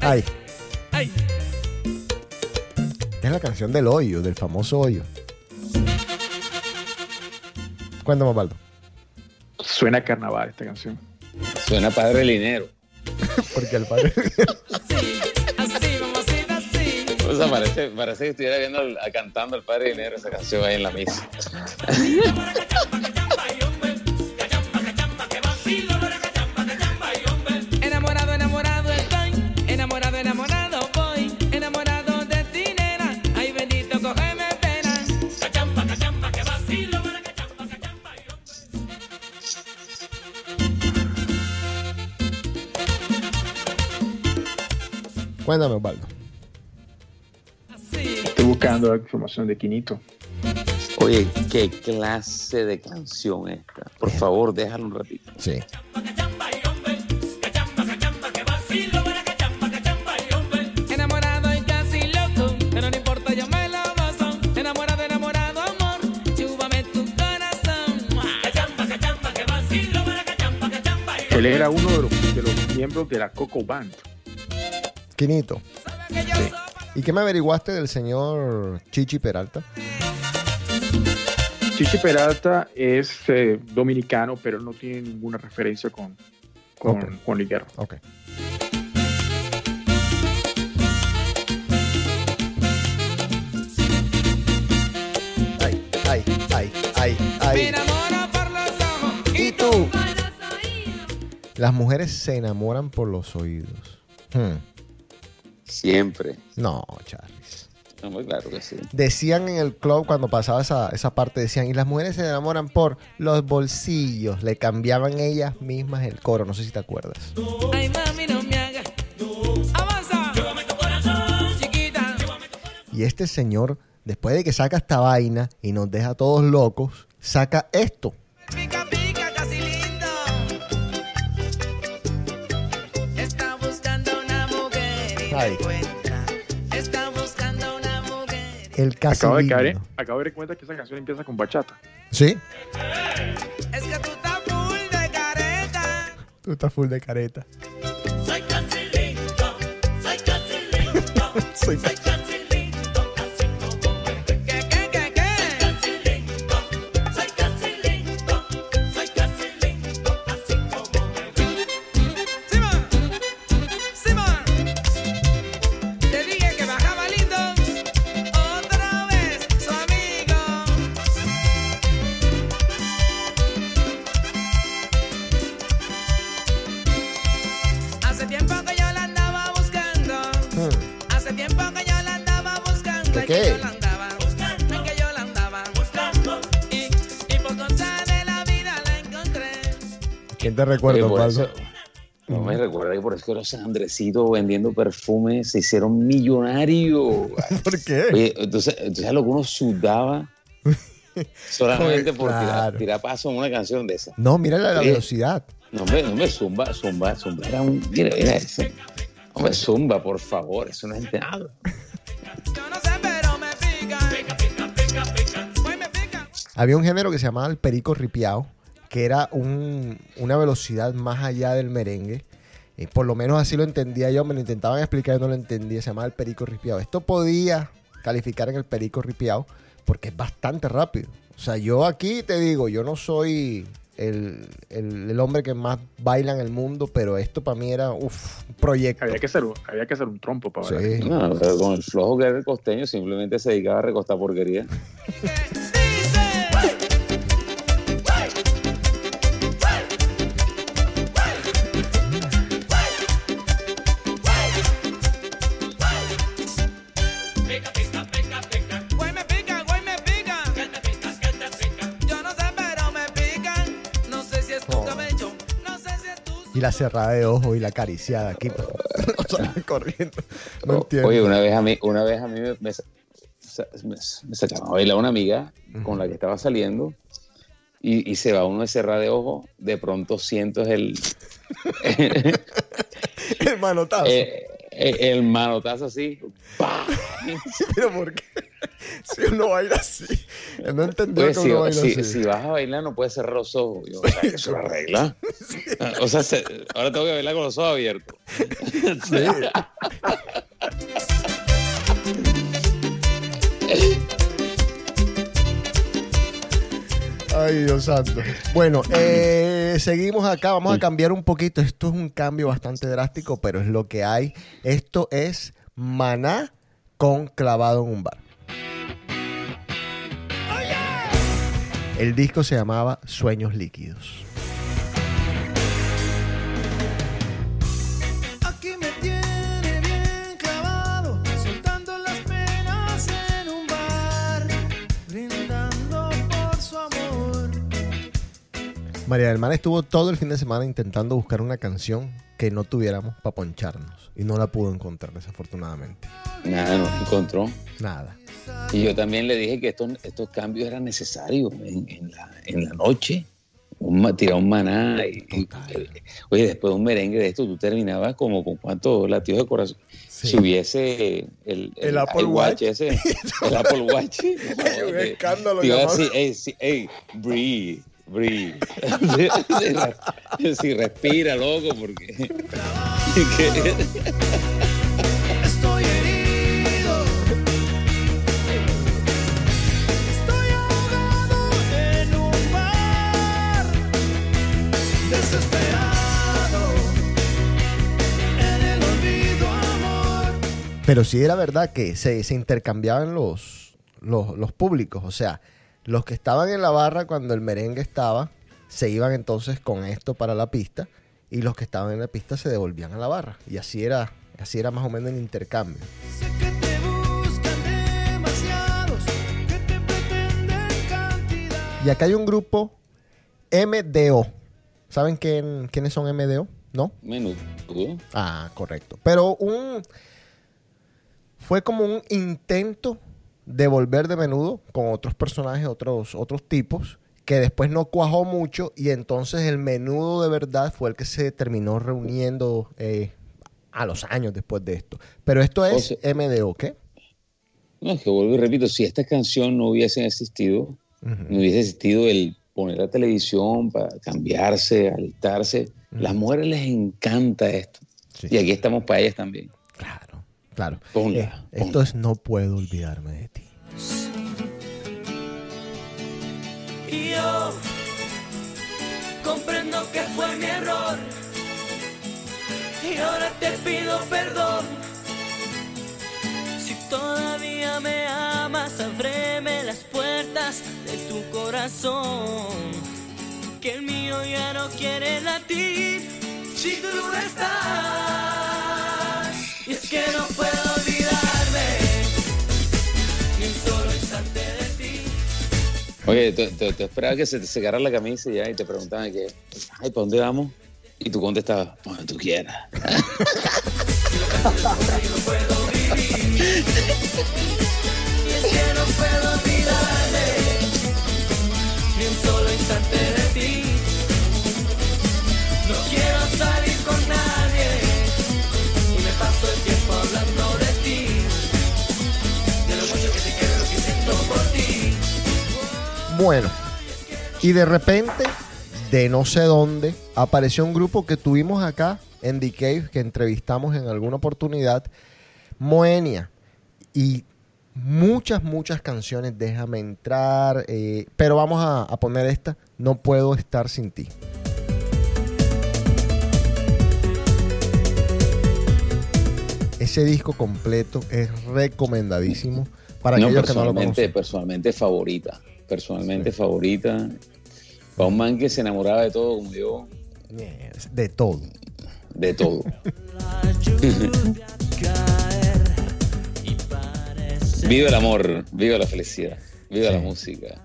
Ay, Ay. es la canción del hoyo, del famoso hoyo. Cuéntame, Osvaldo. Suena a carnaval esta canción. Suena padre linero. Porque el padre. Así. O sea, parece, parece que estuviera viendo al- a- cantando el padre linero esa canción ahí en la misa. Enamorado, enamorado estoy, enamorado, enamorado voy, enamorado de ti, nena. Ay, bendito, cógeme pena. Que vacilo, para Cuéntame, Osvaldo. Buscando la información de Quinito. Oye, qué clase de canción esta. Por favor, déjalo un ratito. Sí. Enamorado y casi loco, pero no importa, yo me lo gozo. Enamorado, enamorado, amor, chúbame tu corazón. Cachamba, cachamba, que vacilo, para cachamba, cachamba. Él era uno de los, de los miembros de la Coco Band. Quinito. ¿Y qué me averiguaste del señor Chichi Peralta? Chichi Peralta es eh, dominicano, pero no tiene ninguna referencia con, con Ok. Juan Luis Guerra. Ok. Ay, ay, ay, ay, Me ay. enamoro por los ojos ¿Y tú? Las mujeres se enamoran por los oídos. Hmm. Siempre. No, Charles. No, muy claro que sí. Decían en el club cuando pasaba esa, esa parte, decían, y las mujeres se enamoran por los bolsillos. Le cambiaban ellas mismas el coro, no sé si te acuerdas. Ay, mami, no me hagas. Avanza. Llévame tu corazón, chiquita. Y este señor, después de que saca esta vaina y nos deja a todos locos, saca esto. El casi Acabo de, caer, acabo de dar cuenta que esa canción empieza con bachata. ¿Sí? Es que tú estás full de careta. Tú estás full de careta. Soy casi lindo. Soy casi lindo. Soy Soy casi ¿Quién te recuerda, eso- No me recuerda que por eso que los Andresitos vendiendo perfumes se hicieron millonarios. ¿Por qué? Oye, entonces, entonces lo que uno sudaba solamente por tirar, claro. tirar paso en una canción de esa. No, mira la, velocidad. No me, no me zumba, zumba, zumba. Era un, mira, mira eso. No me zumba, por favor, eso no es nada. Había un género que se llamaba el perico ripiao, que era un- una velocidad más allá del merengue. Y por lo menos así lo entendía yo, me lo intentaban explicar y no lo entendía. Se llamaba el perico ripiao. Esto podía calificar en el perico ripiao porque es bastante rápido. O sea, yo aquí te digo, yo no soy el, el- el hombre que más baila en el mundo, pero esto para mí era uf, un proyecto. Había que hacer, un- había que hacer un trompo para Sí. bailar. No, pero con el flojo que era el costeño, simplemente se dedicaba a recostar porquería. Y la cerrada de ojos y la acariciada aquí. o sea, corriendo. No entiendo. Oye, una vez a mí, una vez a mí me, me, me- me sacaron a bailar una amiga con la que estaba saliendo y, y se va uno de cerrar de ojo, de pronto siento el, el manotazo. eh, el manotazo así. ¿por qué? Si uno baila así. No entendió Oye, que si, uno baila si- así. si vas a bailar no puedes cerrar los ojos. Yo, o sea, que se lo arregla. O sea, se- ahora tengo que bailar con los ojos abiertos. Sí. Ay, Dios santo. Bueno, eh, seguimos acá. Vamos a cambiar un poquito. Esto es un cambio bastante drástico, pero es lo que hay. Esto es maná con clavado en un bar. El disco se llamaba Sueños Líquidos. María del Mar estuvo todo el fin de semana intentando buscar una canción que no tuviéramos para poncharnos y no la pudo encontrar desafortunadamente. Nada, no encontró. Nada. Y yo también le dije que estos, estos cambios eran necesarios en, en la, en la noche. Un, tirar un maná. y- y- oye, después de un merengue de esto, tú terminabas como con cuántos latidos de corazón. Si hubiese el, El Apple Watch. ese, el Apple Watch. Un escándalo, Te iba a llamado. decir, ey, sí, ey, breathe. Sí, respira, loco, porque... Estoy herido, estoy ahogado en un bar, desesperado en el olvido, amor. Pero sí era verdad que se, se intercambiaban los, los, los públicos. O sea, los que estaban en la barra cuando el merengue estaba, se iban entonces con esto para la pista. Y los que estaban en la pista se devolvían a la barra. Y así era, así era más o menos el intercambio. Demasiados que te pretenden cantidad. Y acá hay un grupo MDO. ¿Saben quién, quiénes son MDO? ¿No? Menudo. Ah, correcto. Pero un. Fue como un intento de volver de menudo con otros personajes, otros, otros tipos, que después no cuajó mucho y entonces el menudo de verdad fue el que se terminó reuniendo eh, a los años después de esto. Pero esto es O sea- MDO, ¿qué? No, es que vuelvo y repito, si esta canción no hubiese existido, no hubiese existido el poner la televisión para cambiarse, alistarse, las mujeres les encanta esto. Y aquí estamos para ellas también. Claro. Ponla, Eh, esto es No puedo olvidarme de ti. Y yo comprendo que fue mi error. Y ahora te pido perdón. Si todavía me amas, ábreme las puertas de tu corazón. Que el mío ya no quiere latir. Si tú no estás. Y es que no puedo olvidarme. Ni un solo instante de ti. Oye, tú, esperabas que se te secara la camisa y ya, y te preguntaban que, ay, ¿para dónde vamos? Y tú contestabas, donde tú quieras. Y es que no puedo olvidarme. Ni un solo instante de ti. No quiero salir Bueno, y de repente, de no sé dónde, apareció un grupo que tuvimos acá en The Cave, que entrevistamos en alguna oportunidad, Moenia. Y muchas, muchas canciones, déjame entrar, eh, pero vamos a, a poner esta, No puedo estar sin ti. Ese disco completo es recomendadísimo para no, aquellos que no lo conocen. personalmente favorita. Personalmente favorita. Para un man que se enamoraba de todo como yo. De todo. De todo. Viva el amor, viva la felicidad, viva la música.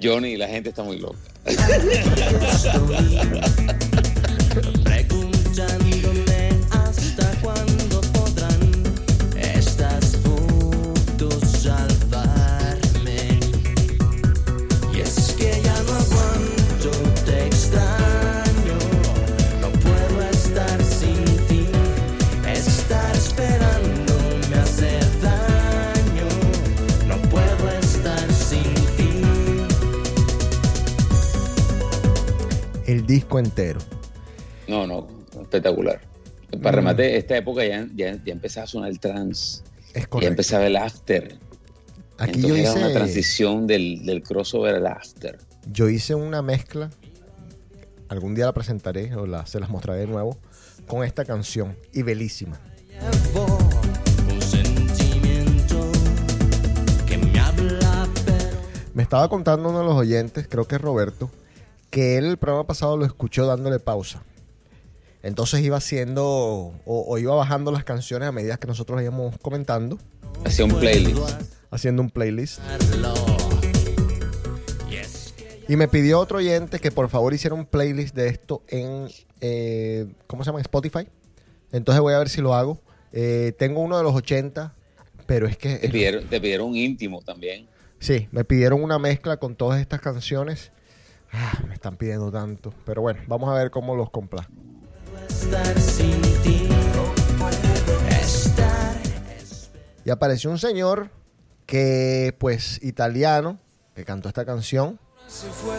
Johnny, la gente está muy loca. El disco entero. No, no, espectacular. Para remate, esta época ya, ya, ya empezaba a sonar el trance. Es Ya correcto. empezaba el after. Aquí Entonces yo era hice- una transición del, del crossover al after. Yo hice una mezcla, algún día la presentaré o la, se las mostraré de nuevo, con esta canción, y belísima. Me estaba contando uno de los oyentes, creo que es Roberto, que él el programa pasado lo escuchó dándole pausa. Entonces iba haciendo o, o iba bajando las canciones a medida que nosotros íbamos comentando. Hacía un playlist. Haciendo un playlist. Y me pidió otro oyente que por favor hiciera un playlist de esto en, eh, ¿cómo se llama? Spotify. Entonces voy a ver si lo hago. Eh, tengo uno de los 80, pero es que... Te pidieron, te pidieron un íntimo también. Sí, me pidieron una mezcla con todas estas canciones. Ah, me están pidiendo tanto. Pero bueno, vamos a ver cómo los complazco. Y apareció un señor que, pues, italiano, que cantó esta canción. se fue.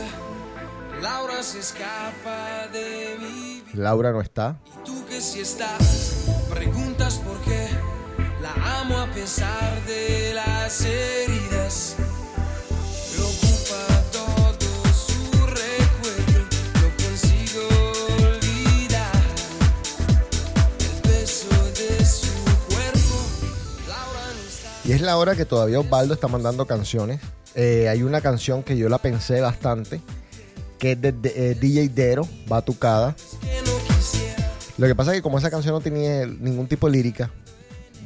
Laura se escapa de mi vida. Laura no está. Tú que si estás, preguntas por qué. La amo a pesar de las heridas. Y es la hora que todavía Osvaldo está mandando canciones. Eh, hay una canción que yo la pensé bastante, que es de, de- eh, DJ Dero, Batucada. Lo que pasa es que como esa canción no tenía ningún tipo de lírica,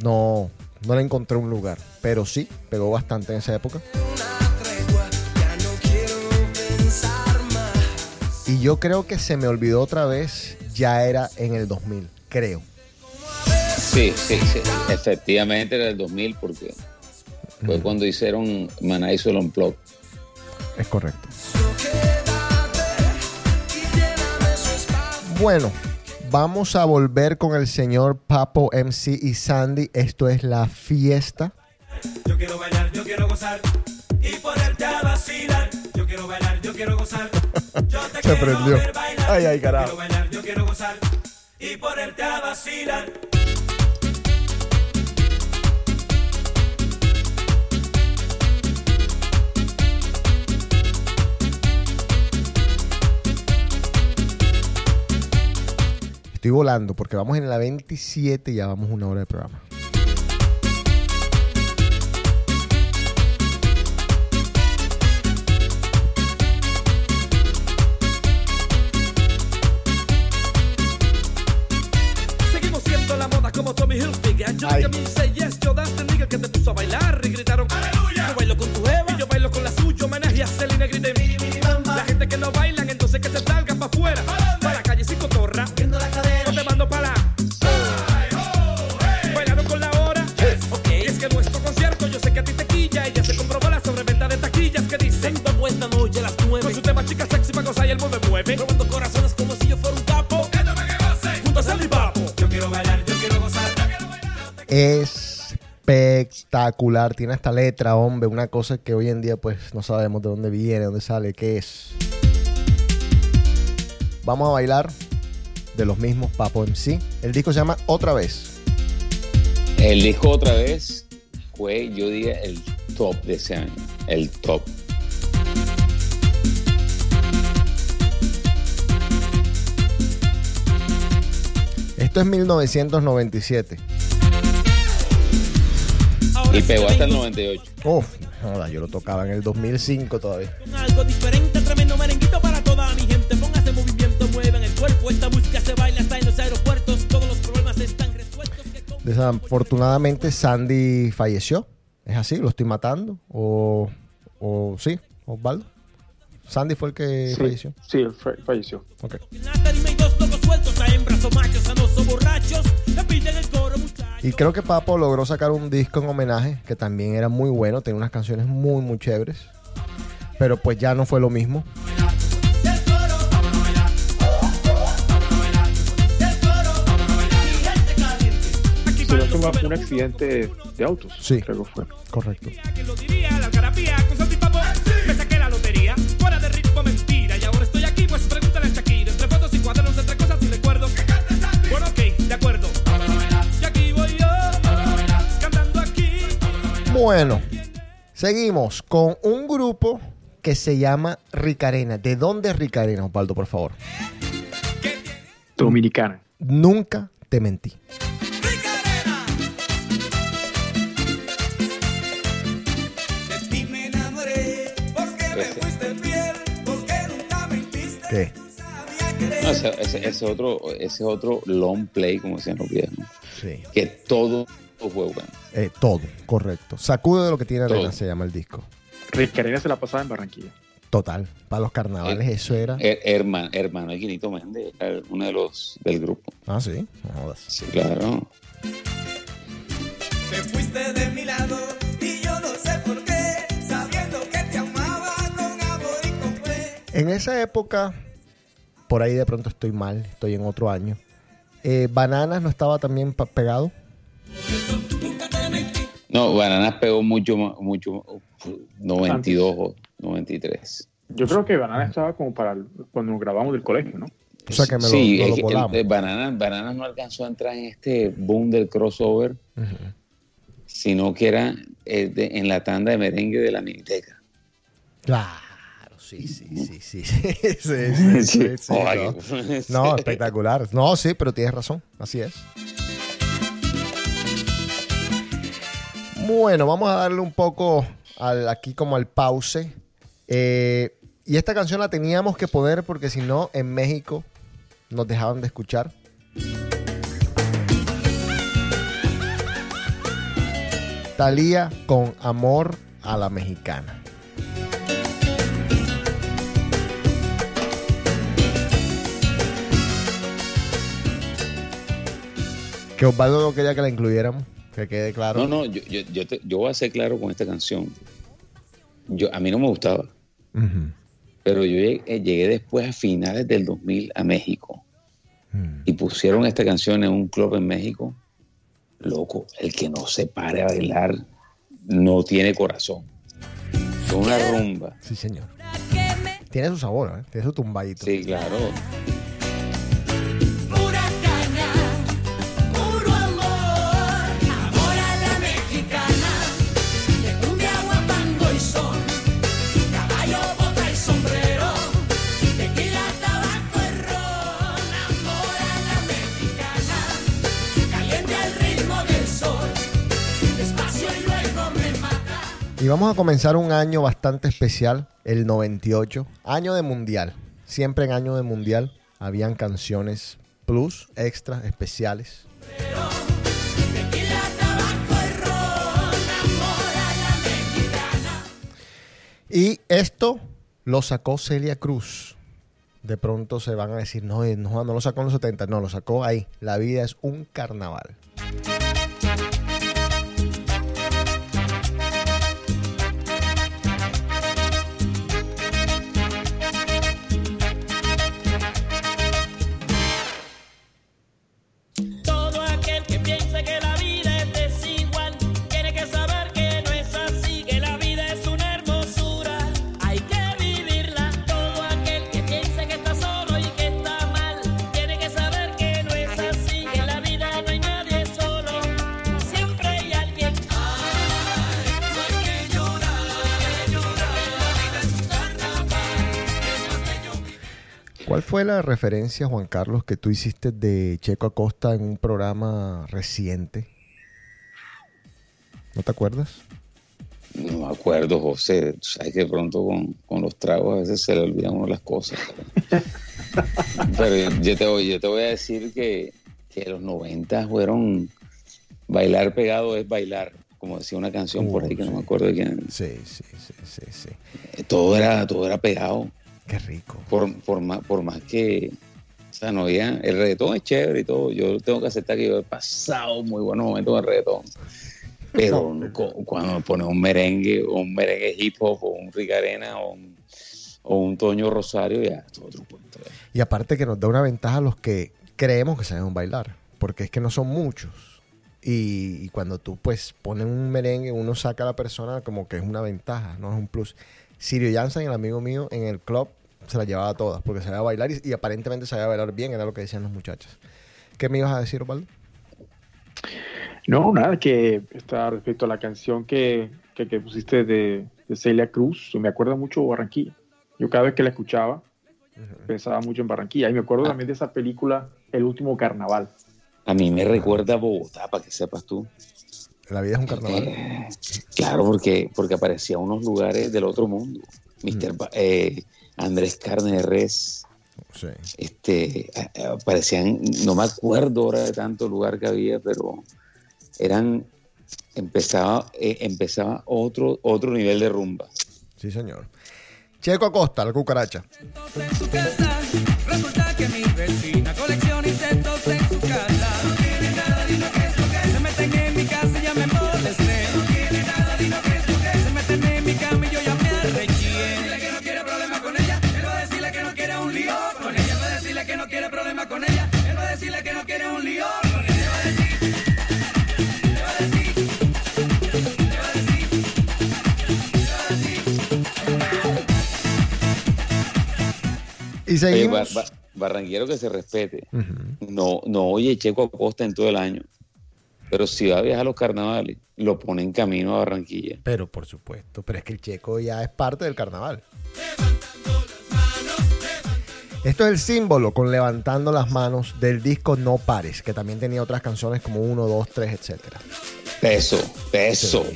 no, no le encontré un lugar. Pero sí, pegó bastante en esa época. Y yo creo que se me olvidó otra vez, ya era en el 2000, creo. Sí, sí, sí. Efectivamente era el 2000 porque fue cuando hicieron Maná hizo el Unplug. Es correcto. Bueno, vamos a volver con el señor Papo MC y Sandy. Esto es la fiesta. Yo quiero bailar, yo quiero gozar y ponerte a vacilar. Yo quiero bailar, yo quiero gozar. Yo te Se quiero prendió. ver bailar. Ay, ay, Yo carajo. quiero bailar, yo quiero gozar y ponerte a vacilar. Estoy volando porque vamos en la 27 y ya vamos una hora de programa. Seguimos siendo la moda como Tommy Hilfiger. Yo me say yes, yo das nigga que te puso a bailar y gritaron ¡Aleluya! Yo bailo con tu jeva y yo bailo con la suya. Homenaje a Selena grité mi, mi. La gente que no bailan, entonces que se salgan para afuera. El mueve mueve. Robando corazones como si yo fuera un capo. Junto a Sandy Papo. Yo quiero bailar, yo quiero gozar. Espectacular. Tiene esta letra, hombre. Una cosa que hoy en día pues no sabemos de dónde viene, dónde sale, qué es. Vamos a bailar de los mismos Papo MC. El disco se llama Otra vez. El disco otra vez fue, yo diría, el top de ese año. El top. Esto es 1997. Y pegó hasta el 98. Uf, joda, yo lo tocaba en el 2005 todavía. Algo diferente, tremendo merenguito para toda mi gente. Póngase en movimiento, muevan el cuerpo. Esta música se baila hasta en los aeropuertos. Todos los problemas están resueltos. Desafortunadamente Sandy falleció. ¿Es así? ¿Lo estoy matando? ¿O, o sí, Osvaldo? Sandy fue el que Sí, falleció. sí, falleció. Ok. Y dos locos sueltos. A hembras o machos, sanosos borrachos. Le piden el coro, muchachos. Y creo que Papo logró sacar un disco en homenaje que también era muy bueno, tenía unas canciones muy, muy chéveres. Pero pues ya no fue lo mismo. Un accidente de autos. Sí. Creo que fue. Correcto. Me saqué la lotería. Fuera de ritmo, mentira. Y ahora estoy aquí, pues Bueno, Seguimos con un grupo que se llama Ricarena. ¿De dónde es Ricarena, Osvaldo, por favor? Dominicana. Nunca te mentí. De ti me enamoré, porque me fuiste fiel, porque nunca mentiste. ¿Qué? No, ese, ese- ese otro, ese otro long play, como decían los viejos. Sí. Que todo fue bueno. Eh, todo, correcto. Sacude de lo que tiene arena, Todo. se llama el disco. Rick Arena se la pasaba en Barranquilla. Total. Para los carnavales eso era. Her- hermano, hermano de Quinito Méndez, uno de los del grupo. Ah, sí. No jodas. Sí, claro. Te fuiste de mi lado y yo no sé por qué, sabiendo que te amaba con amor y con fe. En esa época, por ahí de pronto estoy mal, estoy en otro año. Eh, Bananas no estaba también pegado. No, Bananas pegó mucho, ma- mucho, 92 o 93. Yo creo que Banana estaba como para el- cuando nos grabamos del colegio, ¿no? O sea que me lo- sí, lo que volamos. el- el Bananas, Bananas no alcanzó a entrar en este boom del crossover, sino que era eh, de- en la tanda de merengue de la Miniteca. Claro, sí, sí, sí, sí. sí, sí, sí, sí, sí, Oye, no. No, espectacular. No, sí, pero tienes razón. Así es. Bueno, vamos a darle un poco aquí como al pause. Eh, y esta canción la teníamos que poner porque si no, en México nos dejaban de escuchar. Talía con amor a la mexicana. Que Osvaldo no quería que la incluyéramos, que quede claro. No, no, yo, yo, yo, te- yo voy a ser claro con esta canción. Yo, a mí no me gustaba, pero yo llegué, eh, llegué después a finales del 2000 a México y pusieron esta canción en un club en México. Loco, el que no se pare a bailar no tiene corazón. Es una rumba. Sí, señor. Tiene su sabor, ¿eh? tiene su tumbadito. Sí, claro. Y vamos a comenzar un año bastante especial, el 98, año de mundial. Siempre en año de mundial habían canciones plus, extra, especiales. Y esto lo sacó Celia Cruz. De pronto se van a decir, no, eh, no, no lo sacó en los 70, no, lo sacó ahí. La vida es un carnaval. ¿Cuál fue la referencia, Juan Carlos, que tú hiciste de Checo Acosta en un programa reciente? ¿No te acuerdas? No me acuerdo, José. Tú sabes que pronto con, con los tragos a veces se le olvidan a uno las cosas. Pero yo te voy, yo te voy a decir que, que los 90 fueron bailar pegado es bailar, como decía una canción por ahí que no me acuerdo de quién. Sí, sí, sí, sí, sí. Eh, Todo era, todo era pegado. Qué rico. Por, por, más, por más que, o sea, no había, el reggaetón es chévere y todo. Yo tengo que aceptar que yo he pasado muy buenos momentos con el reggaetón. Pero cu- cuando me pone un merengue, o un merengue hip hop, o un Rick Arena, o un, o un Toño Rosario, ya, es otro cuento. Y aparte que nos da una ventaja a los que creemos que saben bailar, porque es que no son muchos. Y, y cuando tú pues pones un merengue, uno saca a la persona como que es una ventaja, no es un plus. Sirio Jansen, el amigo mío, en el club se la llevaba todas, porque sabía bailar y, y aparentemente sabía bailar bien, era lo que decían los muchachos. ¿Qué me ibas a decir, Osvaldo? No, nada, que está respecto a la canción que, que, que pusiste de, de Celia Cruz, me acuerda mucho Barranquilla. Yo cada vez que la escuchaba pensaba mucho en Barranquilla y me acuerdo también de esa película El último carnaval. A mí me recuerda a Bogotá, para que sepas tú. La vida es un carnaval. Eh, claro, porque, porque aparecía unos lugares del otro mundo. Mister Ba- eh, Andrés Carne de Res. Sí. Este, aparecían, no me acuerdo ahora de tanto lugar que había, pero eran, empezaba, eh, empezaba otro, otro nivel de rumba. Sí, señor. Checo Acosta, la cucaracha. Y Oye, seguimos. Bar- Bar- barranquero que se respete. No, no oye Checo Acosta en todo el año. Pero si va a viajar a los carnavales, lo pone en camino a Barranquilla. Pero por supuesto, pero es que el checo ya es parte del carnaval. Esto es el símbolo con levantando las manos del disco No Pares, que también tenía otras canciones como 1, 2, 3, etcétera. Peso, peso.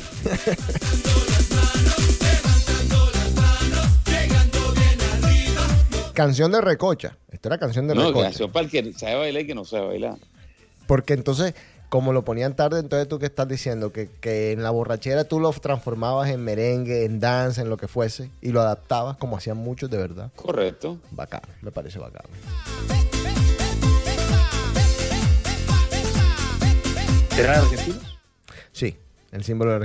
Canción de Recocha. Esta era canción de No, Recocha. canción para el que sabe bailar y que no sabe bailar. Porque entonces, como lo ponían tarde, entonces tú que estás diciendo que, que en la borrachera tú lo transformabas en merengue, en danza, en lo que fuese, y lo adaptabas como hacían muchos de verdad. Correcto. Bacán, me parece bacán. ¿Eran argentinos? Sí, el símbolo de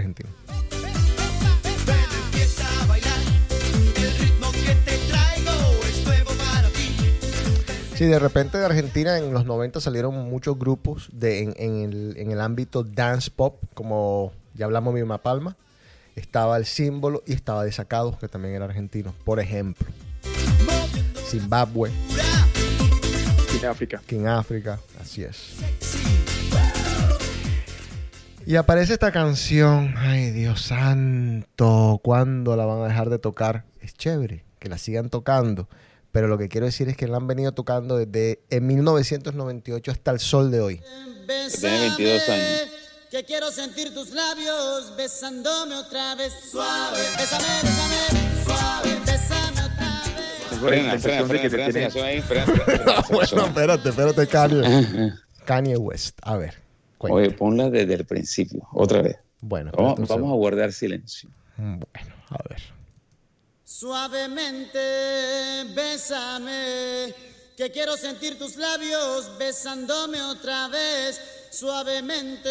Sí, de repente de Argentina en los 90 salieron muchos grupos de, en, en el, en el ámbito dance pop, como ya hablamos de Mima Palma. Estaba el símbolo y estaba Desacados, que también era argentino. Por ejemplo, Zimbabue, En África. King África, así es. Y aparece esta canción, ay Dios santo, ¿cuándo la van a dejar de tocar? Es chévere que la sigan tocando, pero lo que quiero decir es que la han venido tocando desde en 1998 hasta el sol de hoy. Tiene 22 años. Que quiero sentir tus labios besándome otra vez suave. Bésame, bésame, suave. Bésame otra vez. Frena, frena, frena, frena, frena, frena, frena, esa bueno, espérate, espérate, Kanye. Kanye West, a ver. cuenta. Oye, ponla desde el principio, otra vez. Bueno, Vamos, vamos a guardar silencio. segundo. Bueno, a ver. Suavemente, bésame. Que quiero sentir tus labios besándome otra vez. Suavemente,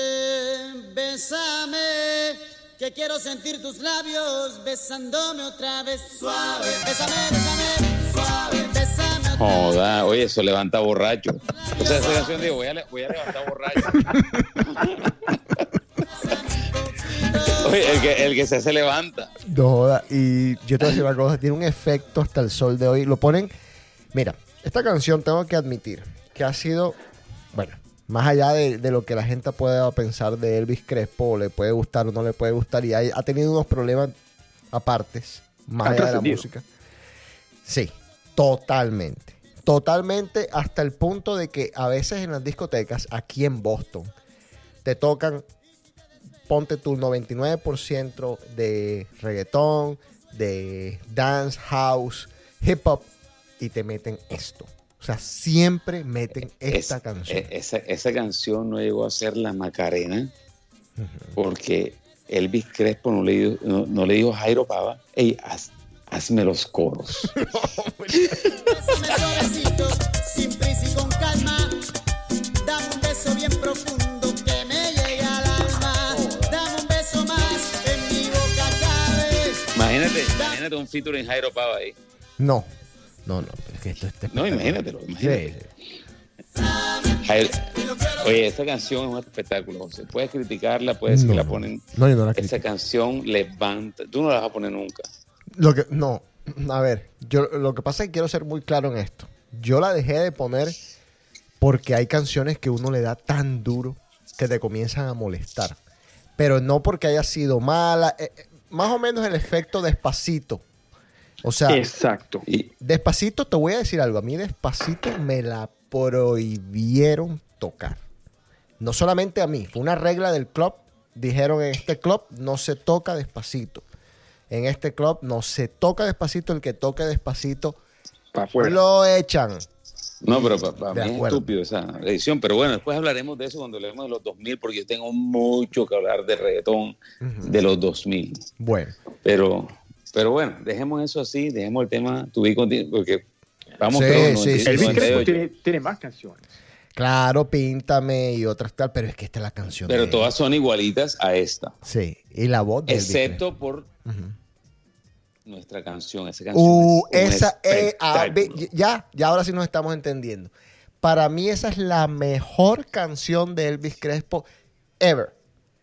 bésame. Que quiero sentir tus labios besándome otra vez. Suave, bésame, bésame. Suave, bésame otra vez. Joda, oye, eso levanta borracho. O sea, esa canción digo, voy a, voy a levantar borracho. El que, el que se hace levanta. No joda. Y yo te voy a decir una cosa, tiene un efecto hasta el sol de hoy. Lo ponen. Mira, esta canción tengo que admitir que ha sido, bueno, más allá de, de lo que la gente pueda pensar de Elvis Crespo, le puede gustar o no le puede gustar, y hay- ha tenido unos problemas apartes, más allá de la música. Sí, totalmente. Totalmente hasta el punto de que a veces en las discotecas, aquí en Boston, te tocan ponte tu 99% de reggaetón, de dance, house, hip hop y te meten esto. O sea, siempre meten esta Es- canción. e- esa, esa canción no llegó a ser la Macarena porque Elvis Crespo no le, dijo- no, no le dijo a Jairo Pava, hey, haz- hazme los coros. Bésame suavecito, sin prisa y con calma. Imagínate, imagínate un feature en Jairo Pava ahí. No, no, no. Es que esto es No, imagínatelo, imagínate. Sí, Jairo- Oye, esta canción es un espectáculo. José. puedes criticarla, puedes No, que la ponen. No, yo no la Esa critico. canción levanta. Tú no la vas a poner nunca. Lo que, no, a ver, yo lo que pasa es que quiero ser muy claro en esto. Yo la dejé de poner porque hay canciones que uno le da tan duro que te comienzan a molestar. Pero no porque haya sido mala. eh, eh, más o menos el efecto despacito. O sea, Exacto. despacito, te voy a decir algo. A mí despacito me la prohibieron tocar. No solamente a mí, fue una regla del club. Dijeron en este club no se toca despacito. En este club no se toca despacito. El que toque despacito lo echan. No, pero para mí es estúpido esa edición. Pero bueno, después hablaremos de eso cuando hablemos de los 2000, porque yo tengo mucho que hablar de reggaetón de los 2000. Bueno. Pero, pero bueno, dejemos eso así, dejemos el tema tu porque vamos Sí, todos sí, sí. Crespo tiene, tiene más canciones. Claro, píntame y otras tal, pero es que esta es la canción. Pero de- todas son igualitas a esta, Sí, y la voz de Elvis excepto por. Nuestra canción. Esa canción Uh, es esa eh, espectáculo. ya, ya ahora sí nos estamos entendiendo. Para mí esa es la mejor canción de Elvis Crespo ever.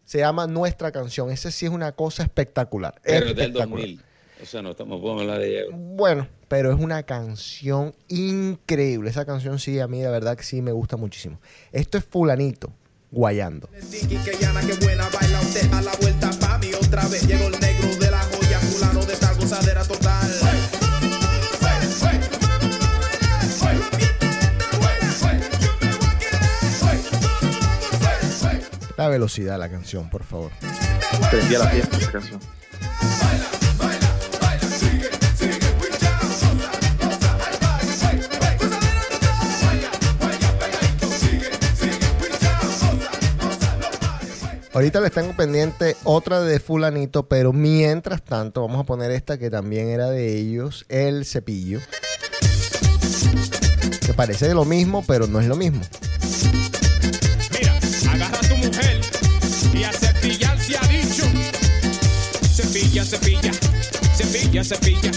Se llama Nuestra canción. Esa sí es una cosa espectacular. Pero es del espectacular. 2000. O sea, no, estamos, podemos hablar de ella. Bueno, pero es una canción increíble. Esa canción sí, a mí de verdad que sí me gusta muchísimo. Esto es fulanito, guayando. Que llana, que buena, baila usted a la vuelta otra vez. Llegó el gozadera total. La velocidad de la canción, por favor. Prendía la fiesta esa canción. Ahorita les tengo pendiente otra de fulanito, pero mientras tanto vamos a poner esta que también era de ellos, el cepillo. Que parece lo mismo, pero no es lo mismo. Mira, agarra a tu mujer y a cepillar se ha dicho. Cepilla, cepilla, cepilla, cepilla,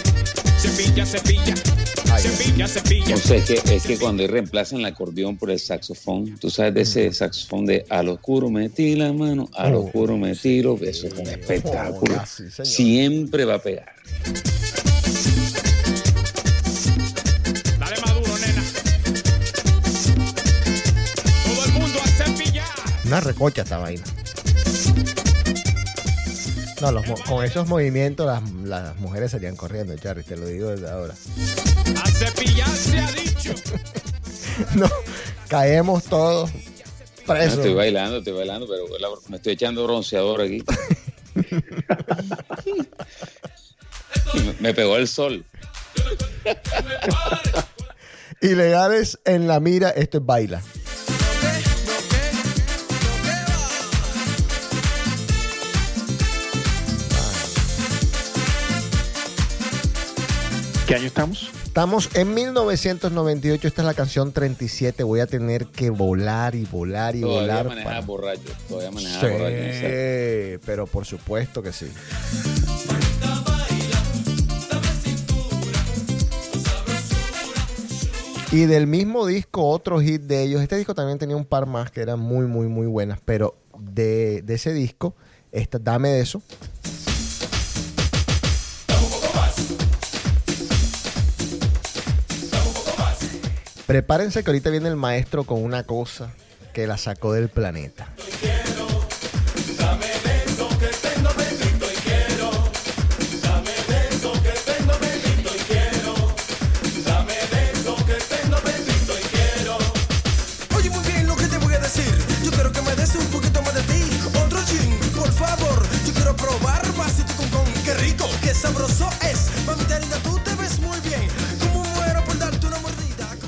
cepilla, cepilla, O sea, es que, es que cuando él reemplaza el acordeón por el saxofón, tú sabes de ese saxofón de al oscuro metí la mano, al Oh. oscuro me tiro, eso es un espectáculo. Señor. Siempre va a pegar. Dale maduro, nena. Todo el mundo a cepillar. Una recocha esta vaina. No, los con esos movimientos las, las mujeres salían corriendo, Charly, te lo digo desde ahora. A cepillar se ha dicho. No, caemos todos No, estoy bailando, estoy bailando, pero me estoy echando bronceador aquí. Me pegó el sol. Ilegales en la mira, esto es baila. ¿Qué año estamos? Estamos en 1998, esta es la canción 37. Voy a tener que volar y volar y Todavía volar. manejaba para- borracho, todavía Sí, manejaba borracho. esa- pero por supuesto que sí. Y del mismo disco, otro hit de ellos. Este disco también tenía un par más que eran muy, muy, muy buenas. Pero de, de ese disco, esta, dame de eso. Prepárense que ahorita viene el maestro con una cosa que la sacó del planeta.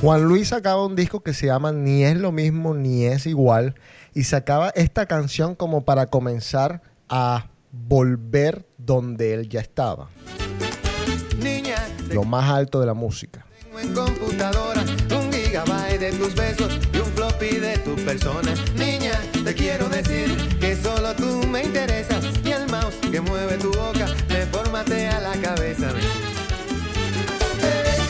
Juan Luis sacaba un disco que se llama Ni es lo mismo ni es igual y sacaba esta canción como para comenzar a volver donde él ya estaba, Niña, lo más alto de la música. tengo en computadora un gigabyte de tus besos y un floppy de tu persona. Niña, te quiero decir que solo tú me interesas y el mouse que mueve tu boca me formatea la cabeza. Pero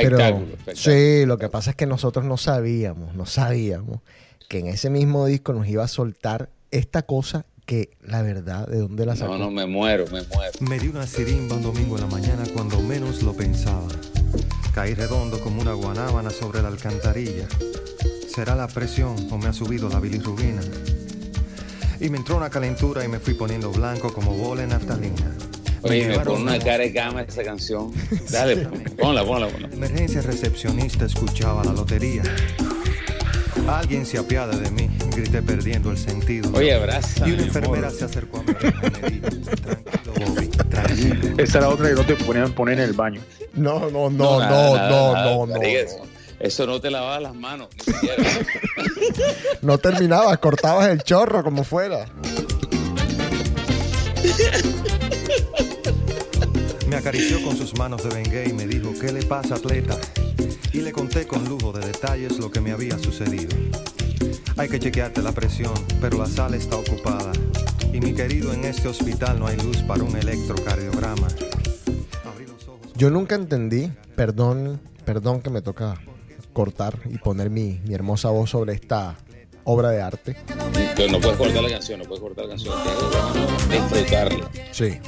Espectáculo, espectáculo. sí, lo que pasa es que nosotros no sabíamos, no sabíamos que en ese mismo disco nos iba a soltar esta cosa que la verdad, ¿de dónde la sacó? No, no, me muero, me muero. Me di una sirimba un domingo en la mañana cuando menos lo pensaba. Caí redondo como una guanábana sobre la alcantarilla. será la presión o me ha subido la bilirrubina. Y me entró una calentura y me fui poniendo blanco como bola en naftalina. Oye, me pone una cara de cama esa canción. Dale, ponla, ponla, ponla. Emergencia recepcionista escuchaba la lotería. Alguien se apiada de mí, grité perdiendo el sentido. Oye, abraza, Y una enfermera amor. se acercó a dijo, tranquilo, Bobby, tranquilo. Esa era otra que no te ponían poner en el baño. No, no, no, nada, no, nada, no, nada, no, no. eso no te lavaba las manos, ni siquiera. No terminabas, cortabas el chorro como fuera. Me acarició con sus manos de Bengay y me dijo, ¿qué le pasa, atleta? Y le conté con lujo de detalles lo que me había sucedido. Hay que chequearte la presión, pero la sala está ocupada. Y mi querido, en este hospital no hay luz para un electrocardiograma. Yo nunca entendí, perdón, perdón que me toca cortar y poner mi, mi hermosa voz sobre esta obra de arte. Pero no puedes cortar la canción, no puedes cortar la canción. Tienes que disfrutarla. Sí.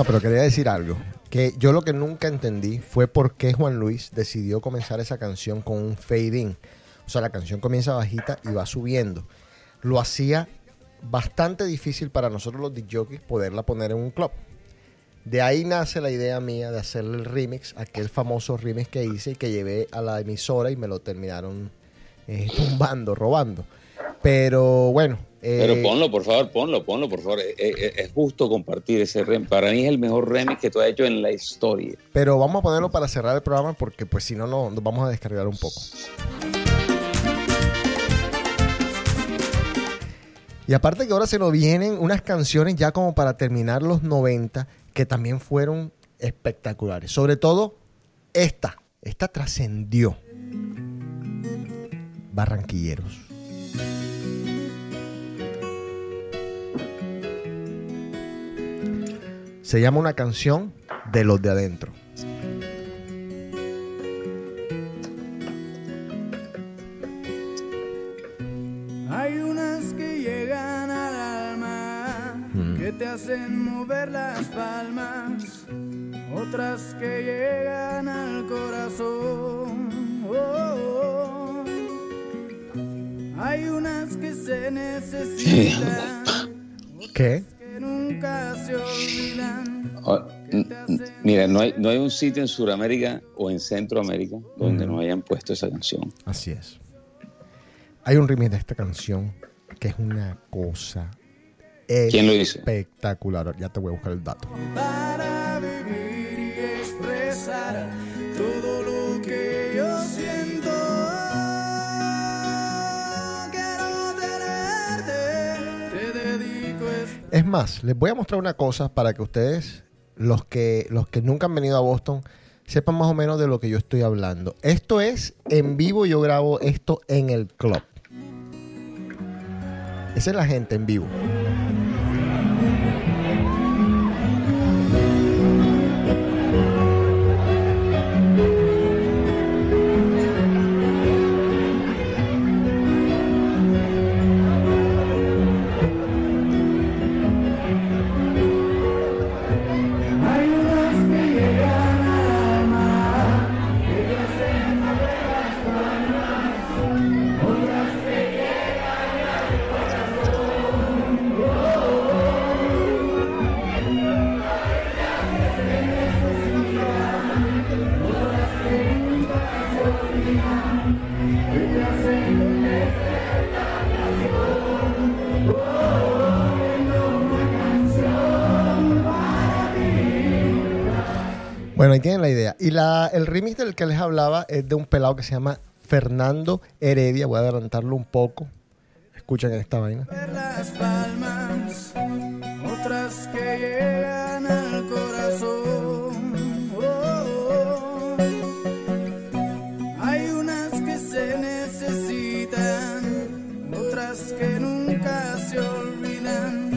No, pero quería decir algo. Que yo lo que nunca entendí fue por qué Juan Luis decidió comenzar esa canción con un fade in. O sea, la canción comienza bajita y va subiendo. Lo hacía bastante difícil para nosotros los DJs poderla poner en un club. De ahí nace la idea mía de hacerle el remix, aquel famoso remix que hice y que llevé a la emisora y me lo terminaron eh, tumbando, robando. Pero bueno. Eh, Pero ponlo, por favor, ponlo, ponlo, por favor. Es, es- es justo compartir ese remix. Para mí es el mejor remix que tú has hecho en la historia. Pero vamos a ponerlo para cerrar el programa porque pues si no, no nos vamos a descargar un poco. Y aparte que ahora se nos vienen unas canciones ya como para terminar los 90 que también fueron espectaculares. Sobre todo esta. Esta trascendió. Barranquilleros. Se llama una canción de los de adentro. Hay unas que llegan al alma, que te hacen mover las palmas, otras que llegan al corazón. Oh, oh. Hay unas que se necesitan, ¿Qué? Nunca se olvidan. Ah, Mira, no hay, no hay un sitio en Sudamérica o en Centroamérica donde no hayan puesto esa canción. Así es. Hay un remix de esta canción que es una cosa ¿Quién lo hizo? espectacular. Ya te voy a buscar el dato. Es más, les voy a mostrar una cosa para que ustedes, los que, los que nunca han venido a Boston, sepan más o menos de lo que yo estoy hablando. Esto es en vivo, yo grabo esto en el club. Esa es la gente en vivo. Bueno, ahí tienen la idea. Y la, el remix del que les hablaba es de un pelado que se llama Fernando Heredia. Voy a adelantarlo un poco. Escuchen esta vaina. las palmas, otras que llegan al corazón. Oh. Hay unas que se necesitan, otras que nunca se olvidan,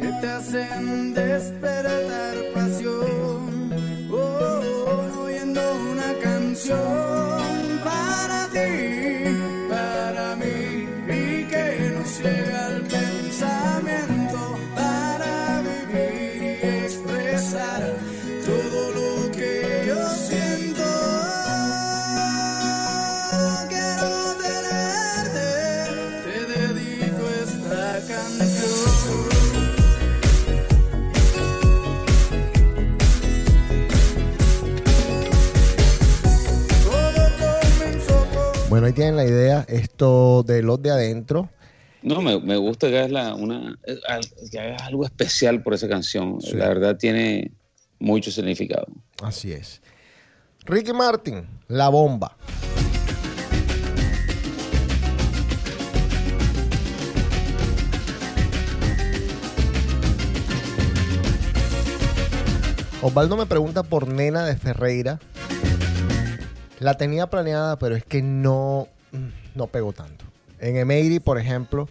que te hacen despertar ahí tienen la idea. Esto de los de adentro. No, me, me gusta que hagas, la- una, al- que hagas algo especial por esa canción. Sí. La verdad tiene mucho significado. Así es. Ricky Martin, La Bomba. Osvaldo me pregunta por Nena de Ferreira. La tenía planeada, pero es que no, no pegó tanto. En Emery, por ejemplo,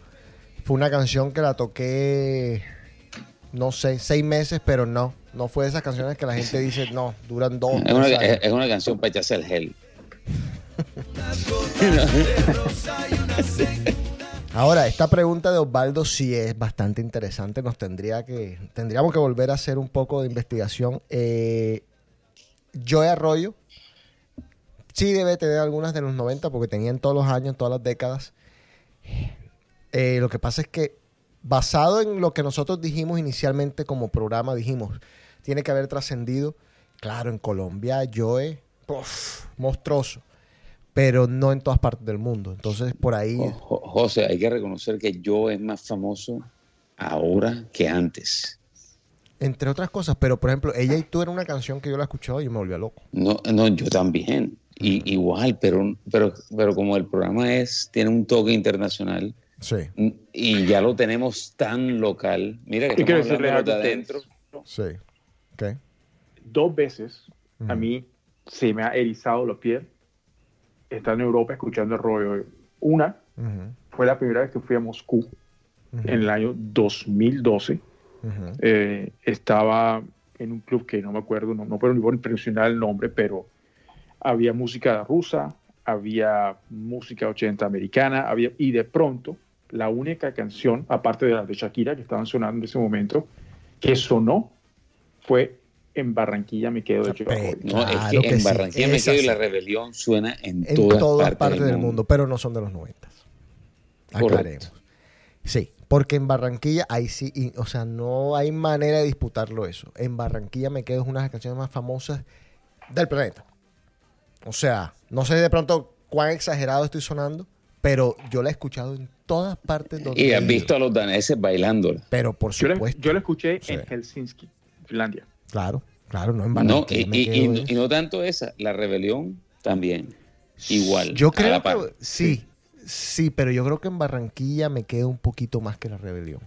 fue una canción que la toqué, no sé, seis meses, pero no. No fue de esas canciones que la gente dice, no, duran dos. Es una, es una canción para echarse el gel. Ahora, esta pregunta de Osvaldo sí es bastante interesante. Nos tendría que, tendríamos que volver a hacer un poco de investigación. Eh, Joe Arroyo sí debe tener algunas de los 90 porque tenía en todos los años, todas las décadas. Eh, lo que pasa es que basado en lo que nosotros dijimos inicialmente como programa, dijimos, tiene que haber trascendido. Claro, en Colombia, Joe, uf, monstruoso, pero no en todas partes del mundo. Entonces, por ahí... Jo- José, hay que reconocer que yo es más famoso ahora que antes. Entre otras cosas, pero por ejemplo, ella y tú era una canción que yo la escuchaba y yo me volvía loco. No, no, yo también. Y, igual, pero, pero, pero como el programa es, tiene un toque internacional Sí. y ya lo tenemos tan local. Mira que Y quiero estamos hablando de decirles los de algo a ustedes. adentro. Sí. Dos veces a mí se me ha erizado la piel estar en Europa escuchando el rollo. Una fue la primera vez que fui a Moscú en el año 2012. Eh, estaba en un club que no me acuerdo, no, no puedo ni mencionar el nombre, pero había música rusa, había música 80 americana, había, y de pronto la única canción, aparte de las de Shakira que estaban sonando en ese momento, que sonó fue En Barranquilla me quedo de Arroyo. No, es Claro que que en sí, Barranquilla me es quedo y la rebelión suena en, En todas, todas, partes, del mundo. pero no son de los 90. Aclaremos. Sí, porque en Barranquilla, ahí sí, y- o sea, no hay manera de disputarlo eso. En Barranquilla me quedo es una de las canciones más famosas del planeta. O sea, no sé de pronto cuán exagerado estoy sonando, pero yo la he escuchado en todas partes donde Y he has visto a los daneses bailándola. Pero por Yo la, supuesto. yo la escuché Sí. en Helsinki, Finlandia. Claro, claro, no en No, Barranquilla. y, no tanto esa, la rebelión también. Igual. Yo creo que sí, sí, pero yo creo que en Barranquilla me queda un poquito más que la rebelión.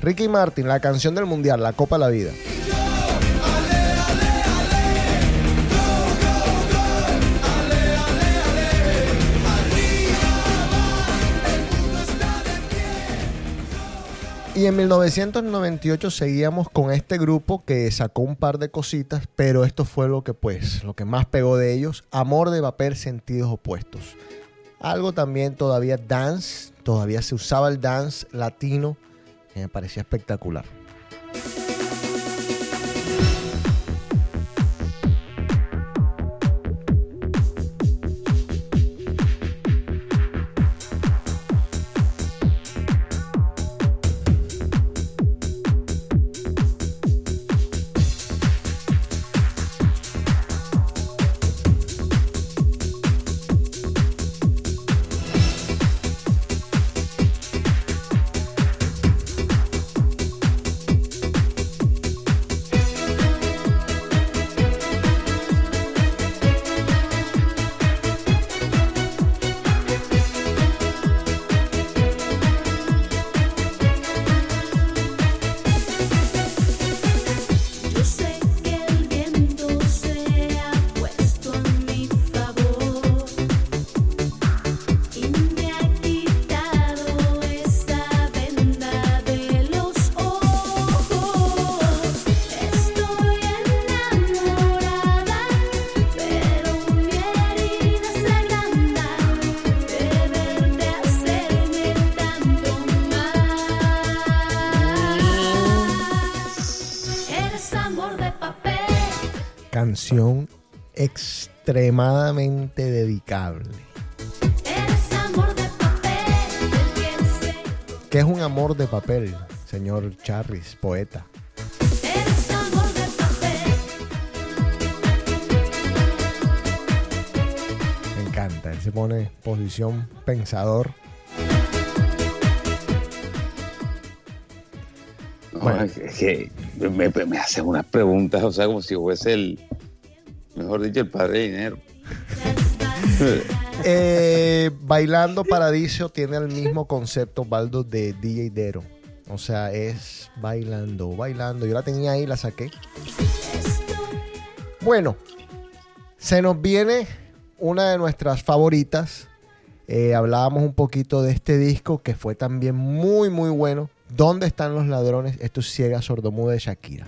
Ricky Martin, la canción del mundial, la Copa de la Vida. Y en 1998 seguíamos con este grupo que sacó un par de cositas, pero esto fue lo que pues, lo que más pegó de ellos, Amor de papel, sentidos opuestos. Algo también todavía dance, todavía se usaba el dance latino, que me parecía espectacular. Extremadamente dedicable. Eres amor de papel, el piense. ¿Qué es un amor de papel, señor Charris, poeta? Me él se pone posición pensador. No, es que- es que me, me, me hacen unas preguntas, o sea, como si fuese el, mejor dicho, el padre de dinero. Eh, Bailando Paradiso tiene el mismo concepto, Baldo, de DJ Dero. O sea, es bailando, bailando. Yo la tenía ahí, la saqué. Bueno, se nos viene una de nuestras favoritas. Eh, hablábamos un poquito de este disco que fue también muy, muy bueno. ¿Dónde están los ladrones? Esto es Ciega Sordomuda de Shakira.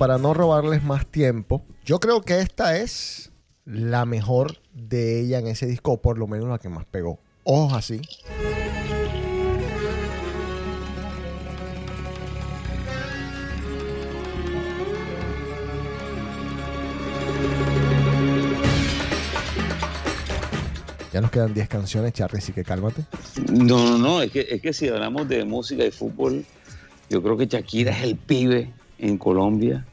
Para no robarles más tiempo, yo creo que esta es la mejor de ella en ese disco, o por lo menos la que más pegó. Ojos así. Ya nos quedan 10 canciones, Charlie, así que cálmate. No, no, no, es que, es que si hablamos de música y fútbol, yo creo que Shakira es el pibe en Colombia